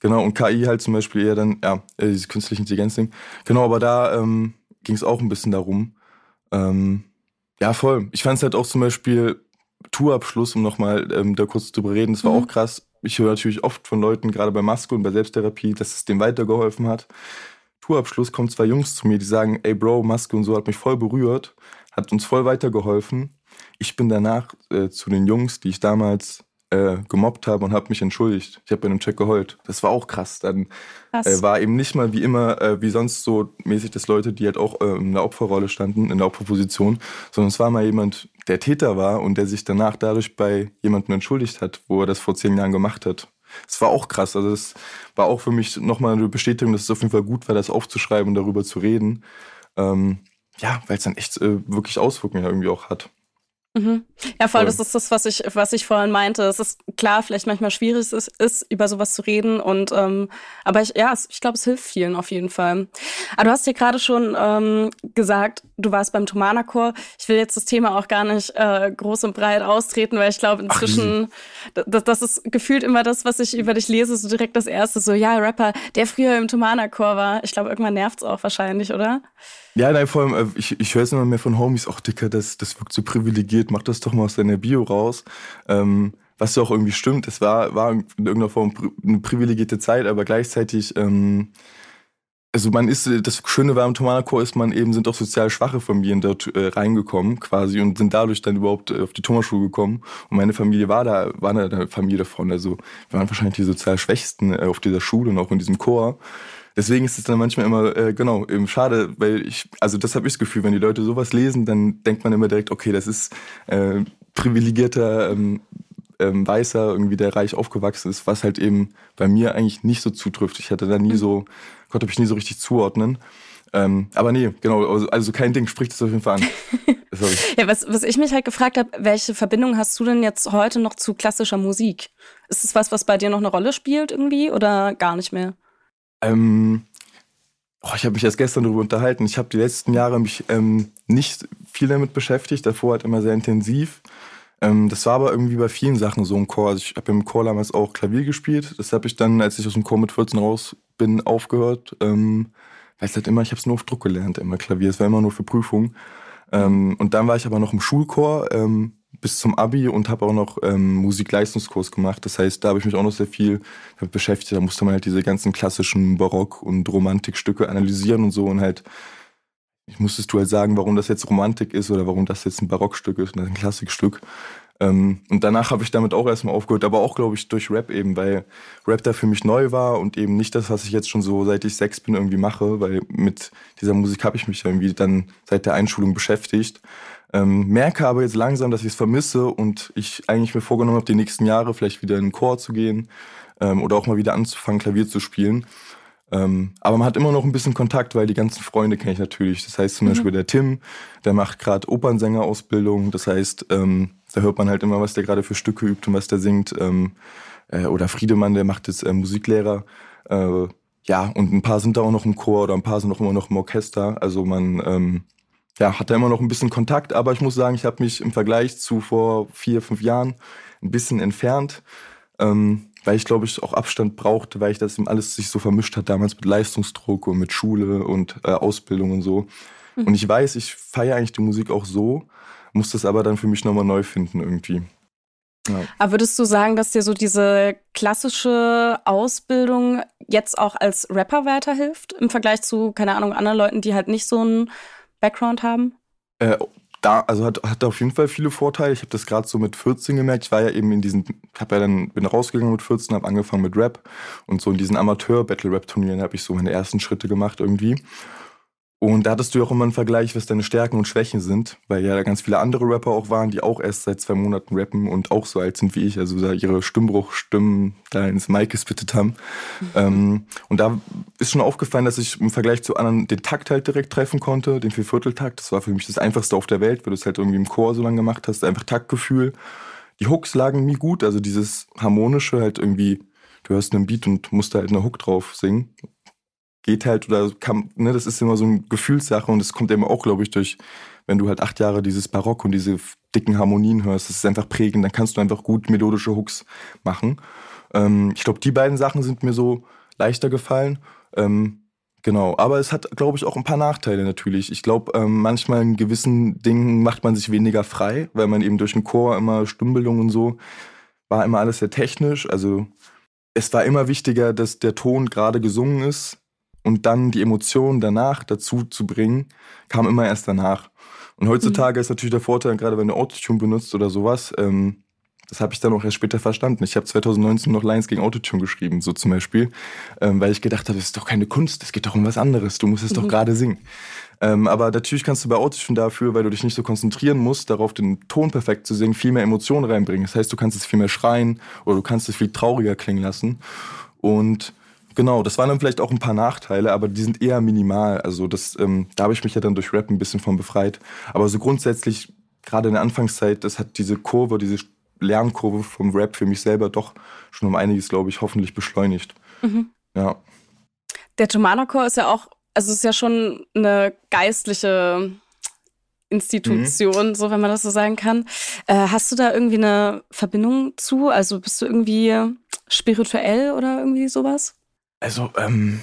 S3: genau, und KI halt zum Beispiel eher dann, ja, äh, diese künstliche Intelligenz-Ding. Genau, aber da ähm, ging es auch ein bisschen darum. Ähm, ja, voll. Ich fand es halt auch zum Beispiel Tourabschluss, um nochmal ähm, da kurz drüber reden, das war mhm. auch krass. Ich höre natürlich oft von Leuten, gerade bei Maske und bei Selbsttherapie, dass es dem weitergeholfen hat. Tourabschluss kommen zwei Jungs zu mir, die sagen, ey Bro, Maske und so hat mich voll berührt, hat uns voll weitergeholfen. Ich bin danach äh, zu den Jungs, die ich damals äh, gemobbt habe und habe mich entschuldigt. Ich habe bei einem Check geheult. Das war auch krass. Dann äh, war eben nicht mal wie immer, äh, wie sonst so mäßig, dass Leute, die halt auch äh, in der Opferrolle standen, in der Opferposition, sondern es war mal jemand, der Täter war und der sich danach dadurch bei jemandem entschuldigt hat, wo er das vor zehn Jahren gemacht hat. Es war auch krass. Also es war auch für mich nochmal eine Bestätigung, dass es auf jeden Fall gut war, das aufzuschreiben und darüber zu reden. Ähm, ja, weil es dann echt äh, wirklich Auswirkungen irgendwie auch hat.
S2: Mhm. Ja, voll, das ist das, was ich, was ich vorhin meinte. Es ist klar, vielleicht manchmal schwierig ist, ist über sowas zu reden. Und ähm, aber ich, ja, ich glaube, es hilft vielen auf jeden Fall. Aber du hast ja gerade schon ähm, gesagt, du warst beim Thomanerchor. Ich will jetzt das Thema auch gar nicht äh, groß und breit austreten, weil ich glaube, inzwischen, das, das ist gefühlt immer das, was ich über dich lese, so direkt das erste, so, ja, Rapper, der früher im Thomanerchor war. Ich glaube, irgendwann nervt's auch wahrscheinlich, oder?
S3: Ja, nein, vor allem, äh, ich, ich höre es immer mehr von Homies, ach Dicker, das, das wirkt so privilegiert, mach das doch mal aus deiner Bio raus. Ähm, was ja auch irgendwie stimmt, es war, war in irgendeiner Form eine privilegierte Zeit, aber gleichzeitig, ähm, also man ist, das Schöne war im Thomanerchor ist, man eben sind auch sozial schwache Familien dort äh, reingekommen quasi und sind dadurch dann überhaupt äh, auf die Thomasschule gekommen. Und meine Familie war da, war eine Familie davon. Also wir waren wahrscheinlich die sozial Schwächsten äh, auf dieser Schule und auch in diesem Chor. Deswegen ist es dann manchmal immer, äh, genau, eben schade, weil ich, also das habe ich das Gefühl, wenn die Leute sowas lesen, dann denkt man immer direkt, okay, das ist äh, privilegierter ähm, ähm, Weißer, irgendwie der reich aufgewachsen ist, was halt eben bei mir eigentlich nicht so zutrifft. Ich hatte da nie mhm. so, konnte mich nie so richtig zuordnen. Ähm, aber nee, genau, also, also kein Ding, spricht das auf jeden Fall an. (laughs)
S2: ja, was, was ich mich halt gefragt habe, welche Verbindung hast du denn jetzt heute noch zu klassischer Musik? Ist es was, was bei dir noch eine Rolle spielt irgendwie oder gar nicht mehr?
S3: Ähm, oh, ich habe mich erst gestern darüber unterhalten. Ich habe die letzten Jahre mich ähm, nicht viel damit beschäftigt, davor halt immer sehr intensiv. Ähm, das war aber irgendwie bei vielen Sachen so im Chor. Also ich habe im Chor damals auch Klavier gespielt. Das habe ich dann, als ich aus dem Chor mit 14 raus bin, aufgehört. Ähm, weil es halt immer, ich habe es nur auf Druck gelernt, immer Klavier. Es war immer nur für Prüfungen. Ähm, und dann war ich aber noch im Schulchor. Ähm, bis zum Abi und habe auch noch ähm, Musikleistungskurs gemacht. Das heißt, da habe ich mich auch noch sehr viel damit beschäftigt. Da musste man halt diese ganzen klassischen Barock- und Romantikstücke analysieren und so und halt ich musstest du halt sagen, warum das jetzt Romantik ist oder warum das jetzt ein Barockstück ist und ein Klassikstück. Ähm, und danach habe ich damit auch erstmal aufgehört, aber auch, glaube ich, durch Rap eben, weil Rap da für mich neu war und eben nicht das, was ich jetzt schon so seit ich sechs bin irgendwie mache, weil mit dieser Musik habe ich mich irgendwie dann seit der Einschulung beschäftigt. Ähm, merke aber jetzt langsam, dass ich es vermisse und ich eigentlich mir vorgenommen habe, die nächsten Jahre vielleicht wieder in den Chor zu gehen ähm, oder auch mal wieder anzufangen, Klavier zu spielen. Ähm, aber man hat immer noch ein bisschen Kontakt, weil die ganzen Freunde kenne ich natürlich. Das heißt zum mhm. Beispiel der Tim, der macht gerade Opernsängerausbildung. Das heißt, ähm, da hört man halt immer, was der gerade für Stücke übt und was der singt. Ähm, äh, oder Friedemann, der macht jetzt äh, Musiklehrer. Äh, ja, und ein paar sind da auch noch im Chor oder ein paar sind auch immer noch im Orchester. Also man ähm, ja, hat da immer noch ein bisschen Kontakt, aber ich muss sagen, ich habe mich im Vergleich zu vor vier, fünf Jahren ein bisschen entfernt. Ähm, weil ich glaube ich auch Abstand brauchte, weil ich das eben alles sich so vermischt hat damals mit Leistungsdruck und mit Schule und äh, Ausbildung und so. Mhm. Und ich weiß, ich feiere eigentlich die Musik auch so, muss das aber dann für mich nochmal neu finden irgendwie.
S2: Ja. Aber würdest du sagen, dass dir so diese klassische Ausbildung jetzt auch als Rapper weiterhilft im Vergleich zu, keine Ahnung, anderen Leuten, die halt nicht so einen Background haben?
S3: Äh, da, also hat, hat auf jeden Fall viele Vorteile. Ich habe das gerade so mit 14 gemerkt. Ich war ja eben in diesen, habe ja dann, bin rausgegangen mit 14, habe angefangen mit Rap und so in diesen Amateur-Battle-Rap-Turnieren habe ich so meine ersten Schritte gemacht irgendwie. Und da hattest du ja auch immer einen Vergleich, was deine Stärken und Schwächen sind, weil ja da ganz viele andere Rapper auch waren, die auch erst seit zwei Monaten rappen und auch so alt sind wie ich, also da ihre Stimmbruchstimmen da ins Mic gespittet haben. Mhm. Ähm, und da ist schon aufgefallen, dass ich im Vergleich zu anderen den Takt halt direkt treffen konnte, den Viervierteltakt. Das war für mich das Einfachste auf der Welt, weil du es halt irgendwie im Chor so lange gemacht hast, einfach Taktgefühl. Die Hooks lagen mir gut, also dieses harmonische halt irgendwie, du hörst einen Beat und musst da halt eine Hook drauf singen geht halt oder kann, ne, das ist immer so eine Gefühlssache und es kommt eben auch, glaube ich, durch, wenn du halt acht Jahre dieses Barock und diese dicken Harmonien hörst, das ist einfach prägend, dann kannst du einfach gut melodische Hooks machen. Ähm, ich glaube, die beiden Sachen sind mir so leichter gefallen. Ähm, genau, aber es hat, glaube ich, auch ein paar Nachteile natürlich. Ich glaube, ähm, manchmal in gewissen Dingen macht man sich weniger frei, weil man eben durch den Chor immer Stimmbildung und so war immer alles sehr technisch. Also es war immer wichtiger, dass der Ton gerade gesungen ist und dann die Emotionen danach dazu zu bringen, kam immer erst danach. Und heutzutage mhm. ist natürlich der Vorteil, gerade wenn du Autotune benutzt oder sowas, ähm, das habe ich dann auch erst später verstanden. Ich habe 2019 noch Lines gegen Autotune geschrieben, so zum Beispiel, ähm, weil ich gedacht habe, das ist doch keine Kunst, es geht doch um was anderes, du musst es mhm. doch gerade singen. Ähm, aber natürlich kannst du bei Autotune dafür, weil du dich nicht so konzentrieren musst, darauf den Ton perfekt zu singen, viel mehr Emotionen reinbringen. Das heißt, du kannst es viel mehr schreien oder du kannst es viel trauriger klingen lassen. Und Genau, das waren dann vielleicht auch ein paar Nachteile, aber die sind eher minimal. Also das, ähm, da habe ich mich ja dann durch Rap ein bisschen von befreit. Aber so grundsätzlich, gerade in der Anfangszeit, das hat diese Kurve, diese Lernkurve vom Rap für mich selber doch schon um einiges, glaube ich, hoffentlich beschleunigt. Mhm. Ja.
S2: Der Tomana-Chor ist ja auch, also ist ja schon eine geistliche Institution, mhm. so wenn man das so sagen kann. Äh, hast du da irgendwie eine Verbindung zu? Also bist du irgendwie spirituell oder irgendwie sowas?
S3: Also, ähm,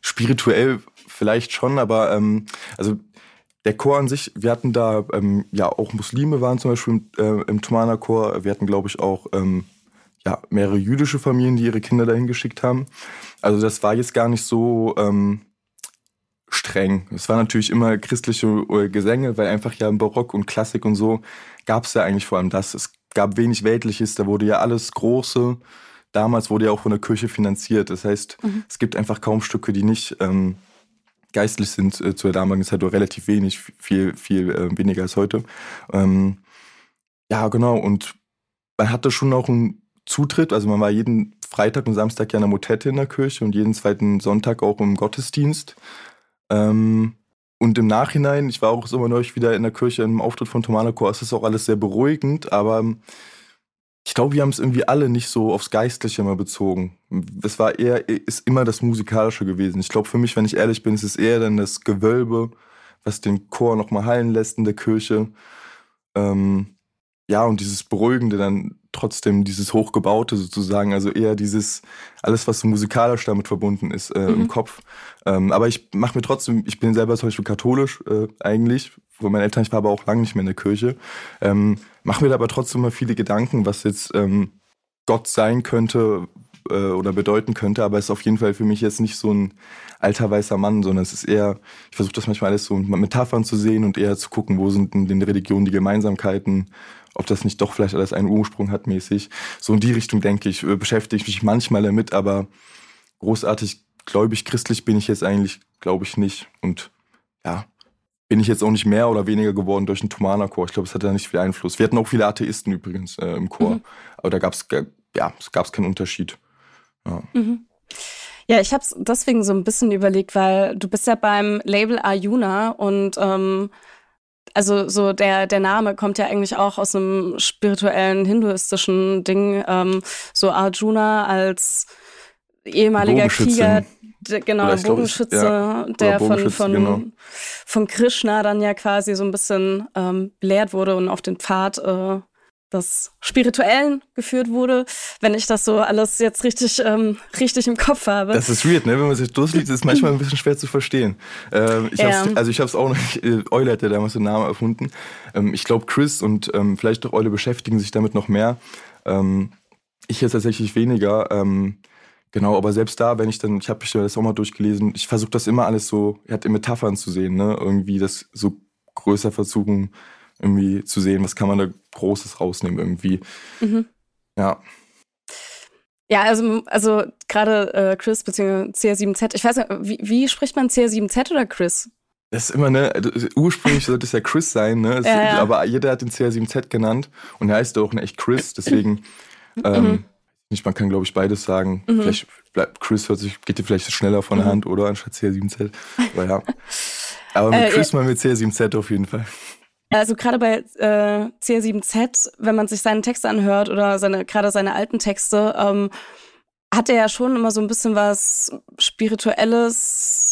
S3: spirituell vielleicht schon, aber ähm, also der Chor an sich, wir hatten da ähm, ja auch Muslime waren zum Beispiel im, äh, im Tumana Chor. Wir hatten, glaube ich, auch ähm, ja, mehrere jüdische Familien, die ihre Kinder dahin geschickt haben. Also das war jetzt gar nicht so ähm, streng. Es war natürlich immer christliche äh, Gesänge, weil einfach ja im Barock und Klassik und so gab es ja eigentlich vor allem das. Es gab wenig Weltliches, da wurde ja alles Große damals wurde ja auch von der Kirche finanziert. Das heißt, mhm. es gibt einfach kaum Stücke, die nicht ähm, geistlich sind äh, zur damaligen Zeit oder relativ wenig, viel, viel äh, weniger als heute. Ähm, ja, genau. Und man hatte schon auch einen Zutritt, also man war jeden Freitag und Samstag ja in der Motette in der Kirche und jeden zweiten Sonntag auch im Gottesdienst. Ähm, und im Nachhinein, ich war auch immer neulich wieder in der Kirche im Auftritt von Tomana Chor, es ist auch alles sehr beruhigend, aber ich glaube, wir haben es irgendwie alle nicht so aufs Geistliche mal bezogen. Es war eher, ist immer das Musikalische gewesen. Ich glaube, für mich, wenn ich ehrlich bin, ist es eher dann das Gewölbe, was den Chor nochmal hallen lässt in der Kirche. Ähm, ja, und dieses Beruhigende dann trotzdem, dieses Hochgebaute sozusagen, also eher dieses, alles, was so musikalisch damit verbunden ist äh, mhm. im Kopf. Ähm, aber ich mache mir trotzdem, ich bin selber zum Beispiel katholisch äh, eigentlich, wo meine Eltern, ich war aber auch lange nicht mehr in der Kirche. Ähm, mache mir da aber trotzdem mal viele Gedanken, was jetzt ähm, Gott sein könnte, äh, oder bedeuten könnte, aber es ist auf jeden Fall für mich jetzt nicht so ein alter weißer Mann, sondern es ist eher, ich versuche das manchmal alles so mit Metaphern zu sehen und eher zu gucken, wo sind in den Religionen die Gemeinsamkeiten, ob das nicht doch vielleicht alles einen Ursprung hat mäßig. So in die Richtung denke ich, äh, beschäftige ich mich manchmal damit, aber großartig gläubig christlich bin ich jetzt eigentlich, glaube ich, nicht. Und ja, bin ich jetzt auch nicht mehr oder weniger geworden durch den Thomaner-Chor. Ich glaube, es hat da nicht viel Einfluss. Wir hatten auch viele Atheisten übrigens äh, im Chor, mhm. aber da gab es ja, es gab keinen Unterschied.
S2: Ja. Mhm. Ja, ich habe es deswegen so ein bisschen überlegt, weil du bist ja beim Label Ayuna und ähm, also so der der Name kommt ja eigentlich auch aus einem spirituellen hinduistischen Ding. Ähm, so Arjuna als ehemaliger Krieger, genau, Bogenschütze, ja. der Bogenschütze, von, von, genau. von Krishna dann ja quasi so ein bisschen ähm, belehrt wurde und auf den Pfad äh, des Spirituellen geführt wurde, wenn ich das so alles jetzt richtig, ähm, richtig im Kopf habe.
S3: Das ist weird, ne? Wenn man sich durchliest, ist es manchmal ein bisschen schwer zu verstehen. Ähm, ich ja. also ich habe es auch noch, äh, Eule hat ja damals den Namen erfunden. Ähm, ich glaube, Chris und ähm, vielleicht auch Eule beschäftigen sich damit noch mehr. Ähm, ich jetzt tatsächlich weniger. Ähm, Genau, aber selbst da, wenn ich dann, ich habe mich das auch mal durchgelesen, ich versuche das immer alles so, er hat in Metaphern zu sehen, ne? Irgendwie das so größer versuchen, irgendwie zu sehen, was kann man da Großes rausnehmen irgendwie. Mhm. Ja.
S2: Ja, also, also gerade äh, Chris bzw. CR7Z, ich weiß nicht, wie, wie spricht man CR7Z oder Chris?
S3: Das ist immer, ne, also, ursprünglich (laughs) sollte es ja Chris sein, ne? Es, ja, ja. Aber jeder hat den CR7Z genannt und er heißt auch in echt Chris, deswegen (clears throat) ähm, mhm nicht, man kann, glaube ich, beides sagen. Mhm. Vielleicht bleibt Chris hört sich, geht dir vielleicht schneller von der mhm. Hand, oder? Anstatt CR7Z. Aber ja. (laughs) Aber mit äh, Chris ja. mal mit CR7Z auf jeden Fall.
S2: Also gerade bei äh, CR7Z, wenn man sich seinen Text anhört oder seine, gerade seine alten Texte, ähm, hat er ja schon immer so ein bisschen was Spirituelles,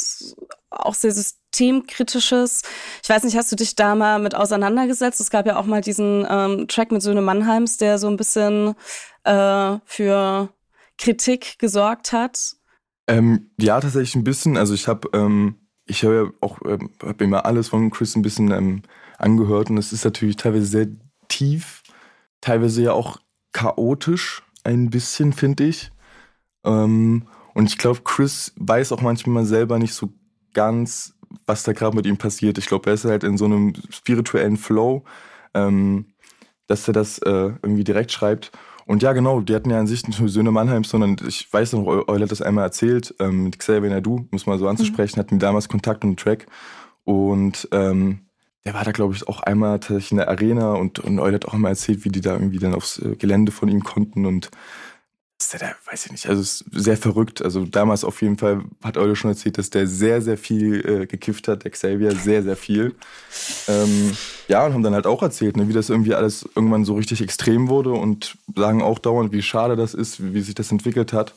S2: auch sehr systemkritisches. Ich weiß nicht, hast du dich da mal mit auseinandergesetzt? Es gab ja auch mal diesen ähm, Track mit Söhne Mannheims, der so ein bisschen äh, für Kritik gesorgt hat?
S3: Ähm, ja, tatsächlich ein bisschen. Also ich habe ähm, ich habe ja auch ähm, hab immer alles von Chris ein bisschen ähm, angehört und es ist natürlich teilweise sehr tief, teilweise ja auch chaotisch ein bisschen, finde ich. Ähm, und ich glaube, Chris weiß auch manchmal selber nicht so ganz, was da gerade mit ihm passiert. Ich glaube, er ist halt in so einem spirituellen Flow, ähm, dass er das äh, irgendwie direkt schreibt. Und ja, genau, die hatten ja an sich nicht nur Söhne Mannheims, sondern ich weiß noch, Eule hat das einmal erzählt, ähm, mit Xavier Nadu, muss man so anzusprechen, mhm. hatten damals Kontakt und einen Track. Und ähm, der war da, glaube ich, auch einmal tatsächlich in der Arena und, und Eule hat auch einmal erzählt, wie die da irgendwie dann aufs äh, Gelände von ihm konnten und ist der da, weiß ich nicht, also ist sehr verrückt. Also damals auf jeden Fall hat Eule schon erzählt, dass der sehr, sehr viel äh, gekifft hat, der Xavier, sehr, sehr viel. Ähm, ja, und haben dann halt auch erzählt, ne, wie das irgendwie alles irgendwann so richtig extrem wurde und sagen auch dauernd, wie schade das ist, wie sich das entwickelt hat.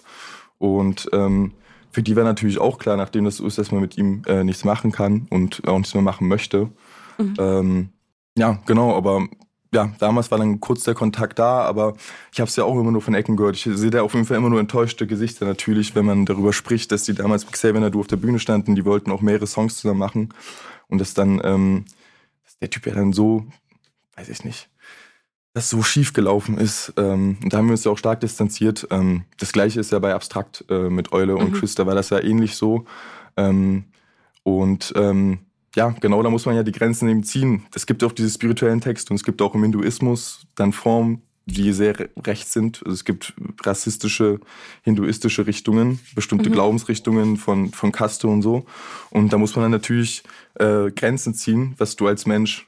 S3: Und ähm, für die war natürlich auch klar, nachdem das so ist, dass man mit ihm äh, nichts machen kann und auch nichts mehr machen möchte. Mhm. Ähm, ja, genau, aber ja, damals war dann kurz der Kontakt da, aber ich habe es ja auch immer nur von Ecken gehört. Ich sehe da auf jeden Fall immer nur enttäuschte Gesichter natürlich, wenn man darüber spricht, dass die damals mit Xavier Nadu auf der Bühne standen, die wollten auch mehrere Songs zusammen machen und dass dann ähm, dass der Typ ja dann so, weiß ich nicht, das so schief gelaufen ist. Ähm, und da haben wir uns ja auch stark distanziert. Ähm, das gleiche ist ja bei Abstrakt äh, mit Eule und mhm. Chris, da war das ja ähnlich so. Ähm, und ähm, ja, genau, da muss man ja die Grenzen eben ziehen. Es gibt auch diese spirituellen Texte und es gibt auch im Hinduismus dann Formen, die sehr rechts sind. Also es gibt rassistische, hinduistische Richtungen, bestimmte mhm. Glaubensrichtungen von, von Kaste und so. Und da muss man dann natürlich äh, Grenzen ziehen, was du als Mensch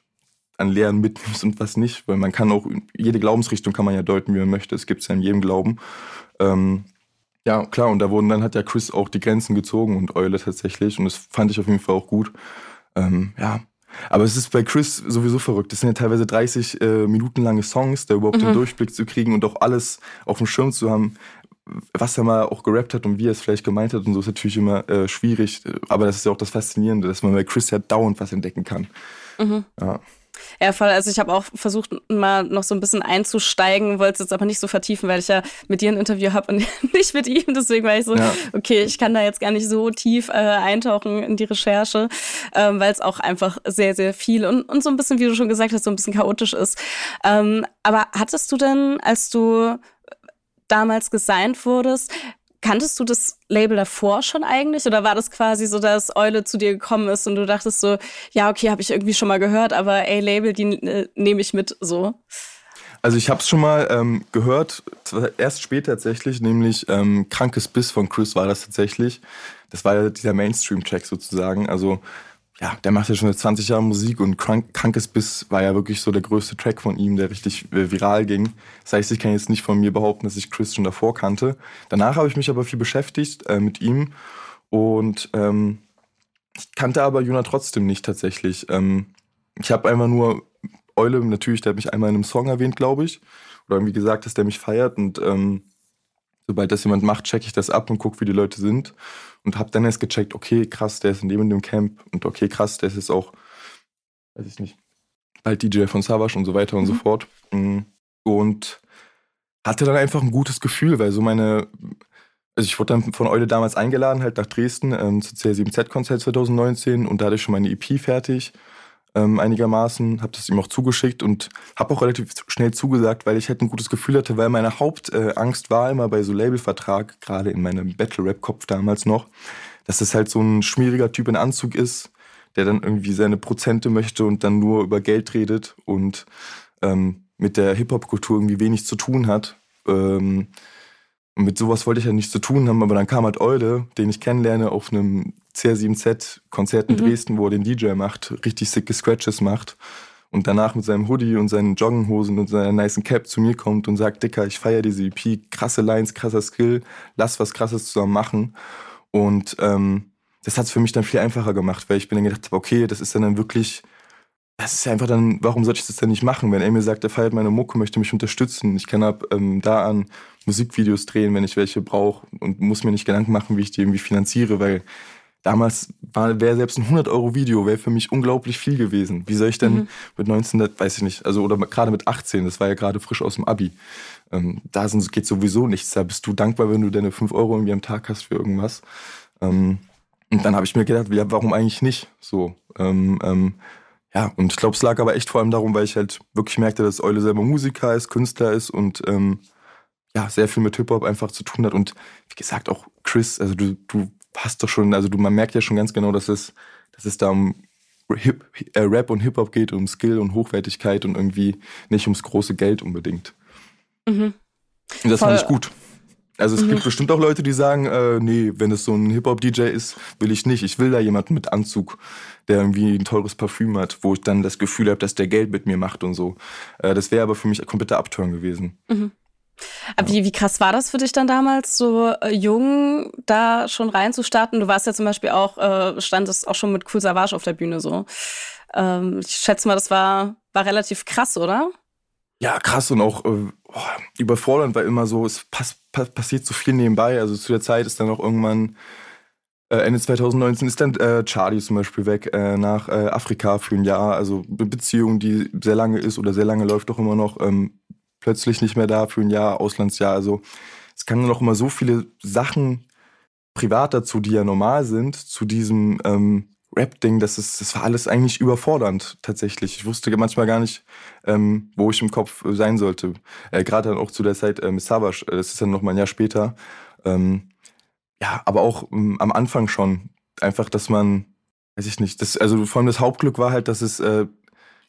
S3: an Lehren mitnimmst und was nicht. Weil man kann auch, jede Glaubensrichtung kann man ja deuten, wie man möchte. Es gibt es ja in jedem Glauben. Ähm, ja, klar, und da wurden dann hat ja Chris auch die Grenzen gezogen und Eule tatsächlich. Und das fand ich auf jeden Fall auch gut. Ähm, ja. Aber es ist bei Chris sowieso verrückt. Das sind ja teilweise 30 äh, Minuten lange Songs, da überhaupt mhm. den Durchblick zu kriegen und auch alles auf dem Schirm zu haben, was er mal auch gerappt hat und wie er es vielleicht gemeint hat und so ist natürlich immer äh, schwierig. Aber das ist ja auch das Faszinierende, dass man bei Chris ja dauernd was entdecken kann. Mhm.
S2: Ja. Ja, voll. Also ich habe auch versucht, mal noch so ein bisschen einzusteigen, wollte es jetzt aber nicht so vertiefen, weil ich ja mit dir ein Interview habe und (laughs) nicht mit ihm. Deswegen war ich so, ja. okay, ich kann da jetzt gar nicht so tief äh, eintauchen in die Recherche, ähm, weil es auch einfach sehr, sehr viel und, und so ein bisschen, wie du schon gesagt hast, so ein bisschen chaotisch ist. Ähm, aber hattest du denn, als du damals gesigned wurdest, kanntest du das Label davor schon eigentlich? Oder war das quasi so, dass Eule zu dir gekommen ist und du dachtest so, ja, okay, habe ich irgendwie schon mal gehört, aber ey, Label, die äh, nehme ich mit so?
S3: Also ich habe es schon mal ähm, gehört, erst später tatsächlich, nämlich ähm, Krankes Biss von Chris war das tatsächlich. Das war ja dieser Mainstream-Track sozusagen. Also ja, der macht ja schon seit 20 Jahren Musik und Krank Krankes Biss war ja wirklich so der größte Track von ihm, der richtig äh, viral ging. Das heißt, ich kann jetzt nicht von mir behaupten, dass ich Chris schon davor kannte. Danach habe ich mich aber viel beschäftigt äh, mit ihm und ähm, ich kannte aber Juna trotzdem nicht tatsächlich. Ähm, ich habe einfach nur Eule, natürlich, der hat mich einmal in einem Song erwähnt, glaube ich. Oder irgendwie gesagt, dass der mich feiert und ähm, sobald das jemand macht, checke ich das ab und gucke, wie die Leute sind und habe dann erst gecheckt, okay, krass, der ist in dem und dem Camp und okay, krass, der ist jetzt auch, weiß ich nicht, bald DJ von Savage und so weiter und mhm. so fort. Mm. Und hatte dann einfach ein gutes Gefühl, weil so meine, also ich wurde dann von Eule damals eingeladen, halt nach Dresden ähm, zu CR7Z-Konzert 2019 und da hatte ich schon meine EP fertig ähm, einigermaßen, habe das ihm auch zugeschickt und habe auch relativ schnell zugesagt, weil ich halt ein gutes Gefühl hatte, weil meine Hauptangst äh, war immer bei so Labelvertrag, gerade in meinem Battle-Rap-Kopf damals noch, dass das halt so ein schmieriger Typ in Anzug ist, der dann irgendwie seine Prozente möchte und dann nur über Geld redet und ähm, mit der Hip-Hop-Kultur irgendwie wenig zu tun hat. Ähm, und mit sowas wollte ich ja nichts zu tun haben, aber dann kam halt Eude, den ich kennenlerne auf einem CR7Z-Konzert in mhm. Dresden, wo er den DJ macht, richtig sicke Scratches macht und danach mit seinem Hoodie und seinen Joggenhosen und seiner niceen Cap zu mir kommt und sagt, Dicker, ich feiere diese EP, krasse Lines, krasser Skill, lass was krasses zusammen machen. Und ähm, das hat es für mich dann viel einfacher gemacht, weil ich bin dann gedacht, okay, das ist dann, dann wirklich das ist ja einfach dann, warum sollte ich das denn nicht machen? Wenn er mir sagt, er feiert meine Mucke, möchte mich unterstützen. Ich kann ab ähm, da an Musikvideos drehen, wenn ich welche brauche und muss mir nicht Gedanken machen, wie ich die irgendwie finanziere, weil damals wäre selbst ein 100 Euro Video wäre für mich unglaublich viel gewesen. Wie soll ich denn mhm. mit 19, weiß ich nicht, also oder gerade mit 18, das war ja gerade frisch aus dem Abi. Ähm, da sind, geht sowieso nichts. Da bist du dankbar, wenn du deine 5 Euro irgendwie am Tag hast für irgendwas. Ähm, und dann habe ich mir gedacht, ja, warum eigentlich nicht? So, ähm, ähm, ja, und ich glaube, es lag aber echt vor allem darum, weil ich halt wirklich merkte, dass Eule selber Musiker ist, Künstler ist und ähm, ja, sehr viel mit Hip-Hop einfach zu tun hat. Und wie gesagt, auch Chris, also du, du hast doch schon, also du, man merkt ja schon ganz genau, dass es, dass es da um Hip, äh, Rap und Hip-Hop geht, um Skill und Hochwertigkeit und irgendwie nicht ums große Geld unbedingt. Mhm. Und das Voll. fand ich gut. Also es mhm. gibt bestimmt auch Leute, die sagen, äh, nee, wenn es so ein Hip-Hop-DJ ist, will ich nicht. Ich will da jemanden mit Anzug, der irgendwie ein teures Parfüm hat, wo ich dann das Gefühl habe, dass der Geld mit mir macht und so. Äh, das wäre aber für mich ein kompletter Upturn gewesen. Mhm.
S2: Aber wie, wie krass war das für dich dann damals, so äh, jung da schon reinzustarten? Du warst ja zum Beispiel auch, äh, standest auch schon mit Cool Savage auf der Bühne so. Ähm, ich schätze mal, das war, war relativ krass, oder?
S3: Ja, krass und auch äh, oh, überfordernd, weil immer so, es pass, pass, passiert so viel nebenbei. Also zu der Zeit ist dann auch irgendwann, äh, Ende 2019 ist dann äh, Charlie zum Beispiel weg äh, nach äh, Afrika für ein Jahr. Also eine Beziehung, die sehr lange ist oder sehr lange läuft doch immer noch, ähm, plötzlich nicht mehr da für ein Jahr, Auslandsjahr. Also es kann noch immer so viele Sachen privat dazu, die ja normal sind, zu diesem ähm, Rap-Ding, das, ist, das war alles eigentlich überfordernd tatsächlich. Ich wusste manchmal gar nicht, ähm, wo ich im Kopf sein sollte. Äh, Gerade dann auch zu der Zeit äh, mit Savage, äh, das ist dann noch mal ein Jahr später. Ähm, ja, aber auch ähm, am Anfang schon. Einfach, dass man, weiß ich nicht, das, also vor allem das Hauptglück war halt, dass es äh,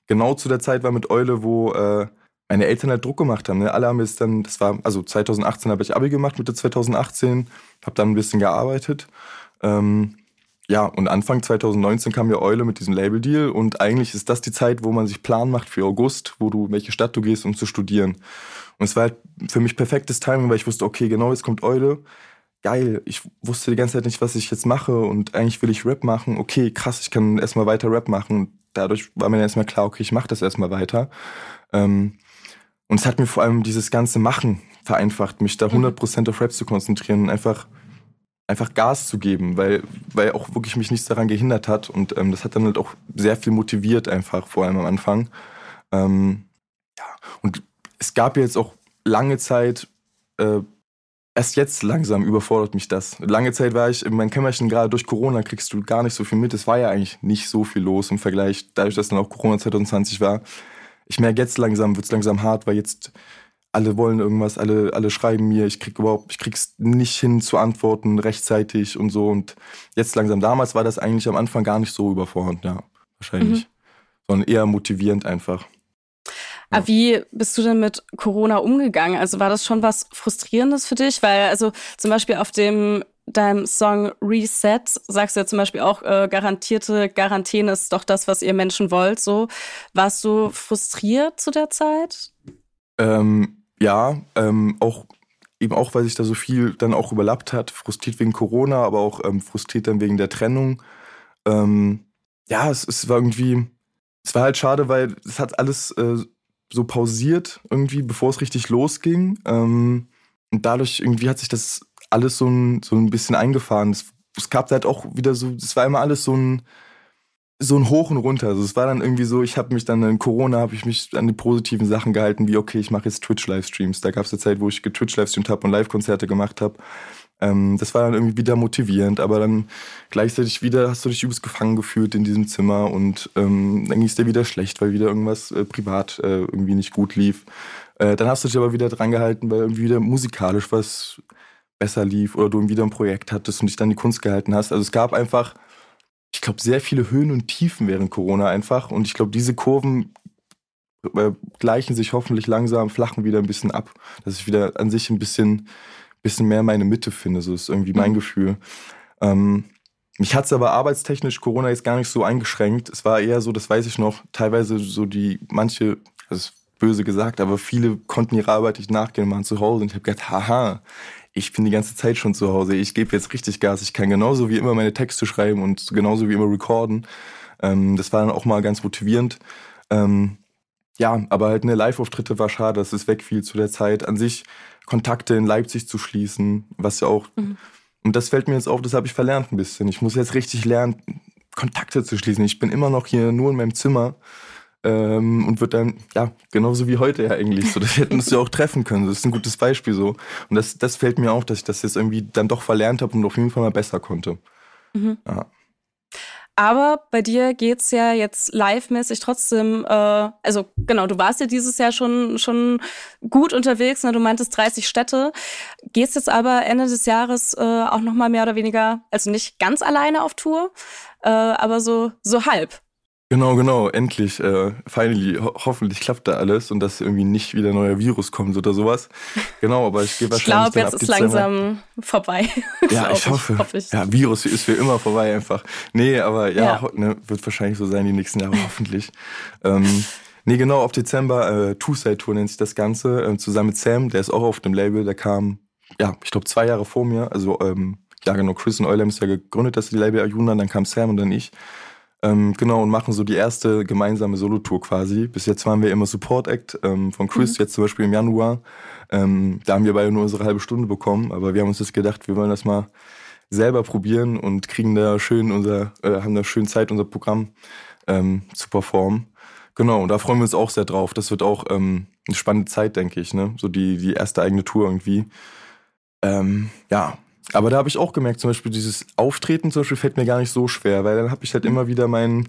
S3: genau zu der Zeit war mit Eule, wo äh, meine Eltern halt Druck gemacht haben. Ne? Alle haben jetzt dann, das war, also 2018 habe ich Abi gemacht, Mitte 2018, habe dann ein bisschen gearbeitet. Ähm, ja, und Anfang 2019 kam ja Eule mit diesem Label-Deal und eigentlich ist das die Zeit, wo man sich Plan macht für August, wo du, welche Stadt du gehst, um zu studieren. Und es war halt für mich perfektes Timing, weil ich wusste, okay, genau, jetzt kommt Eule. Geil, ich wusste die ganze Zeit nicht, was ich jetzt mache und eigentlich will ich Rap machen. Okay, krass, ich kann erstmal weiter Rap machen. Und dadurch war mir erstmal klar, okay, ich mache das erstmal weiter. Ähm, und es hat mir vor allem dieses ganze Machen vereinfacht, mich da 100% mhm. auf Rap zu konzentrieren und einfach einfach Gas zu geben, weil, weil auch wirklich mich nichts daran gehindert hat. Und ähm, das hat dann halt auch sehr viel motiviert, einfach, vor allem am Anfang. Ähm, ja, und es gab jetzt auch lange Zeit, äh, erst jetzt langsam überfordert mich das. Lange Zeit war ich in meinem Kämmerchen, gerade durch Corona kriegst du gar nicht so viel mit. Es war ja eigentlich nicht so viel los im Vergleich, dadurch, dass dann auch Corona 2020 war. Ich merke jetzt langsam, wird es langsam hart, weil jetzt alle wollen irgendwas, alle, alle schreiben mir, ich krieg überhaupt, ich krieg's nicht hin zu antworten rechtzeitig und so. Und jetzt langsam, damals war das eigentlich am Anfang gar nicht so überfordernd, ja, wahrscheinlich. Mhm. Sondern eher motivierend einfach.
S2: Aber wie bist du denn mit Corona umgegangen? Also war das schon was Frustrierendes für dich? Weil also zum Beispiel auf dem deinem Song Reset sagst du ja zum Beispiel auch, äh, garantierte Quarantäne ist doch das, was ihr Menschen wollt. So, warst du frustriert zu der Zeit?
S3: Ähm, ja, ähm, auch eben auch, weil sich da so viel dann auch überlappt hat, frustriert wegen Corona, aber auch ähm, frustriert dann wegen der Trennung. Ähm, ja, es, es war irgendwie, es war halt schade, weil es hat alles äh, so pausiert irgendwie, bevor es richtig losging. Ähm, und dadurch irgendwie hat sich das alles so ein, so ein bisschen eingefahren. Es, es gab halt auch wieder so, es war immer alles so ein, so ein Hoch und Runter. Also es war dann irgendwie so, ich habe mich dann in Corona, habe ich mich an die positiven Sachen gehalten, wie okay, ich mache jetzt Twitch-Livestreams. Da gab es eine Zeit, wo ich Twitch-Livestreamt habe und Live-Konzerte gemacht habe. Ähm, das war dann irgendwie wieder motivierend, aber dann gleichzeitig wieder hast du dich übelst gefangen gefühlt in diesem Zimmer und ähm, dann ging es dir wieder schlecht, weil wieder irgendwas äh, privat äh, irgendwie nicht gut lief. Äh, dann hast du dich aber wieder dran gehalten, weil irgendwie wieder musikalisch was besser lief oder du wieder ein Projekt hattest und dich dann die Kunst gehalten hast. Also es gab einfach, ich glaube, sehr viele Höhen und Tiefen während Corona einfach und ich glaube, diese Kurven äh, gleichen sich hoffentlich langsam, flachen wieder ein bisschen ab, dass ich wieder an sich ein bisschen bisschen mehr meine Mitte finde. So ist irgendwie mein mhm. Gefühl. Ähm, mich hat es aber arbeitstechnisch Corona jetzt gar nicht so eingeschränkt. Es war eher so, das weiß ich noch, teilweise so die, manche, das ist böse gesagt, aber viele konnten ihrer Arbeit nicht nachgehen und waren zu Hause. Und ich habe gedacht, haha, ich bin die ganze Zeit schon zu Hause. Ich gebe jetzt richtig Gas. Ich kann genauso wie immer meine Texte schreiben und genauso wie immer recorden. Ähm, das war dann auch mal ganz motivierend. Ähm, ja, aber halt eine Live-Auftritte war schade, dass es wegfiel zu der Zeit. An sich Kontakte in Leipzig zu schließen, was ja auch. Mhm. Und das fällt mir jetzt auf, das habe ich verlernt ein bisschen. Ich muss jetzt richtig lernen, Kontakte zu schließen. Ich bin immer noch hier nur in meinem Zimmer ähm, und wird dann, ja, genauso wie heute ja eigentlich. So, das hätten uns ja auch treffen können. Das ist ein gutes Beispiel so. Und das, das fällt mir auf, dass ich das jetzt irgendwie dann doch verlernt habe und auf jeden Fall mal besser konnte. Mhm. Ja.
S2: Aber bei dir geht's ja jetzt live-mäßig trotzdem, äh, also genau, du warst ja dieses Jahr schon, schon gut unterwegs, ne? du meintest 30 Städte, gehst jetzt aber Ende des Jahres äh, auch nochmal mehr oder weniger, also nicht ganz alleine auf Tour, äh, aber so, so halb.
S3: Genau, genau, endlich, äh, finally, ho hoffentlich klappt da alles und dass irgendwie nicht wieder ein neuer Virus kommt oder sowas. Genau, aber ich gehe wahrscheinlich.
S2: Ich glaube, jetzt ist langsam vorbei.
S3: Ja, (laughs) ich hoffe. Ich, hoffe ich. Ja, Virus ist für immer vorbei einfach. Nee, aber ja, ja. Ne, wird wahrscheinlich so sein die nächsten Jahre, (laughs) hoffentlich. Ähm, nee, genau, auf Dezember, äh, Two-Side-Tour nennt sich das Ganze, äh, zusammen mit Sam, der ist auch auf dem Label, der kam, ja, ich glaube zwei Jahre vor mir, also, ähm, ja genau, Chris und Euler haben es ja gegründet, das Label Ayuna, dann kam Sam und dann ich. Ähm, genau, und machen so die erste gemeinsame Solotour quasi. Bis jetzt waren wir immer Support Act ähm, von Chris, mhm. jetzt zum Beispiel im Januar. Ähm, da haben wir beide nur unsere halbe Stunde bekommen, aber wir haben uns das gedacht, wir wollen das mal selber probieren und kriegen da schön unser, äh, haben da schön Zeit, unser Programm ähm, zu performen. Genau, und da freuen wir uns auch sehr drauf. Das wird auch ähm, eine spannende Zeit, denke ich, ne? So die, die erste eigene Tour irgendwie. Ähm, ja, aber da habe ich auch gemerkt, zum Beispiel dieses Auftreten zum Beispiel fällt mir gar nicht so schwer, weil dann habe ich halt immer wieder mein,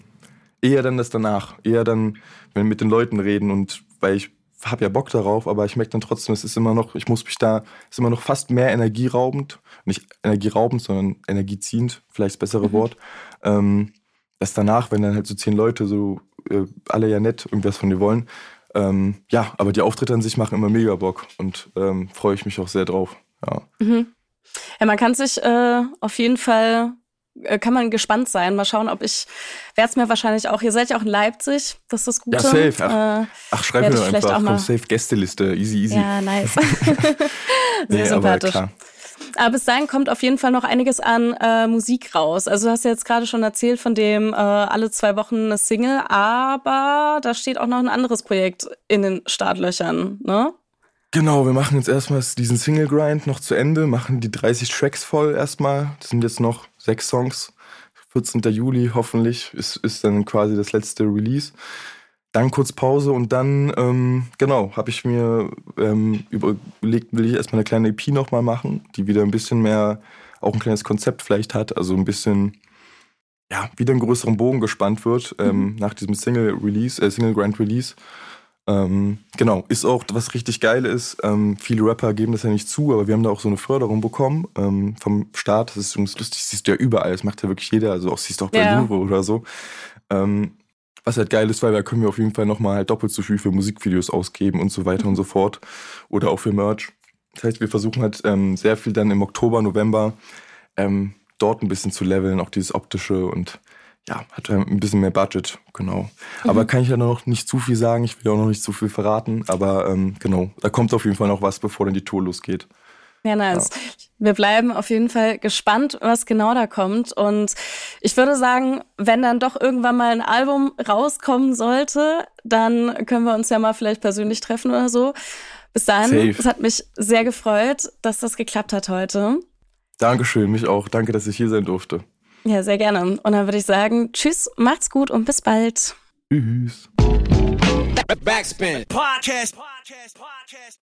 S3: eher dann das danach, eher dann, wenn wir mit den Leuten reden und weil ich habe ja Bock darauf, aber ich merke dann trotzdem, es ist immer noch, ich muss mich da, es ist immer noch fast mehr energieraubend, nicht energieraubend, sondern energieziehend, vielleicht das bessere mhm. Wort, ähm, dass danach, wenn dann halt so zehn Leute so äh, alle ja nett irgendwas von dir wollen, ähm, ja, aber die Auftritte an sich machen immer mega Bock und ähm, freue ich mich auch sehr drauf. Ja. Mhm.
S2: Ja, man kann sich äh, auf jeden Fall, äh, kann man gespannt sein. Mal schauen, ob ich, werde es mir wahrscheinlich auch, ihr seid ja auch in Leipzig, das ist das Gute.
S3: Ja, safe. Ach, äh, ach schreib mir einfach, komm, safe Gästeliste, easy, easy.
S2: Ja, nice. (laughs) Sehr nee, sympathisch. Aber, aber bis dahin kommt auf jeden Fall noch einiges an äh, Musik raus. Also du hast ja jetzt gerade schon erzählt von dem äh, alle zwei Wochen eine Single, aber da steht auch noch ein anderes Projekt in den Startlöchern, ne?
S3: Genau, wir machen jetzt erstmal diesen Single Grind noch zu Ende, machen die 30 Tracks voll erstmal. Das sind jetzt noch sechs Songs. 14. Juli hoffentlich ist, ist dann quasi das letzte Release. Dann kurz Pause und dann, ähm, genau, habe ich mir ähm, überlegt, will ich erstmal eine kleine EP nochmal machen, die wieder ein bisschen mehr, auch ein kleines Konzept vielleicht hat, also ein bisschen, ja, wieder einen größeren Bogen gespannt wird ähm, mhm. nach diesem Single Release, äh, Single Grand Release. Ähm, genau, ist auch, was richtig geil ist, ähm, viele Rapper geben das ja nicht zu, aber wir haben da auch so eine Förderung bekommen ähm, vom Staat. Das ist übrigens lustig, siehst du ja überall, das macht ja wirklich jeder, also auch siehst du auch bei ja. Louvre oder so. Ähm, was halt geil ist, weil da können wir auf jeden Fall nochmal halt doppelt so viel für Musikvideos ausgeben und so weiter und so fort. Oder auch für Merch. Das heißt, wir versuchen halt ähm, sehr viel dann im Oktober, November ähm, dort ein bisschen zu leveln, auch dieses optische und ja, hat ein bisschen mehr Budget, genau. Mhm. Aber kann ich ja noch nicht zu viel sagen, ich will auch noch nicht zu viel verraten, aber ähm, genau, da kommt auf jeden Fall noch was, bevor dann die Tour losgeht.
S2: Ja, nice. Ja. Wir bleiben auf jeden Fall gespannt, was genau da kommt. Und ich würde sagen, wenn dann doch irgendwann mal ein Album rauskommen sollte, dann können wir uns ja mal vielleicht persönlich treffen oder so. Bis dahin, Safe. es hat mich sehr gefreut, dass das geklappt hat heute.
S3: Dankeschön, mich auch. Danke, dass ich hier sein durfte.
S2: Ja, sehr gerne. Und dann würde ich sagen, tschüss, macht's gut und bis bald.
S3: Tschüss. Backspin. Podcast. Podcast. Podcast.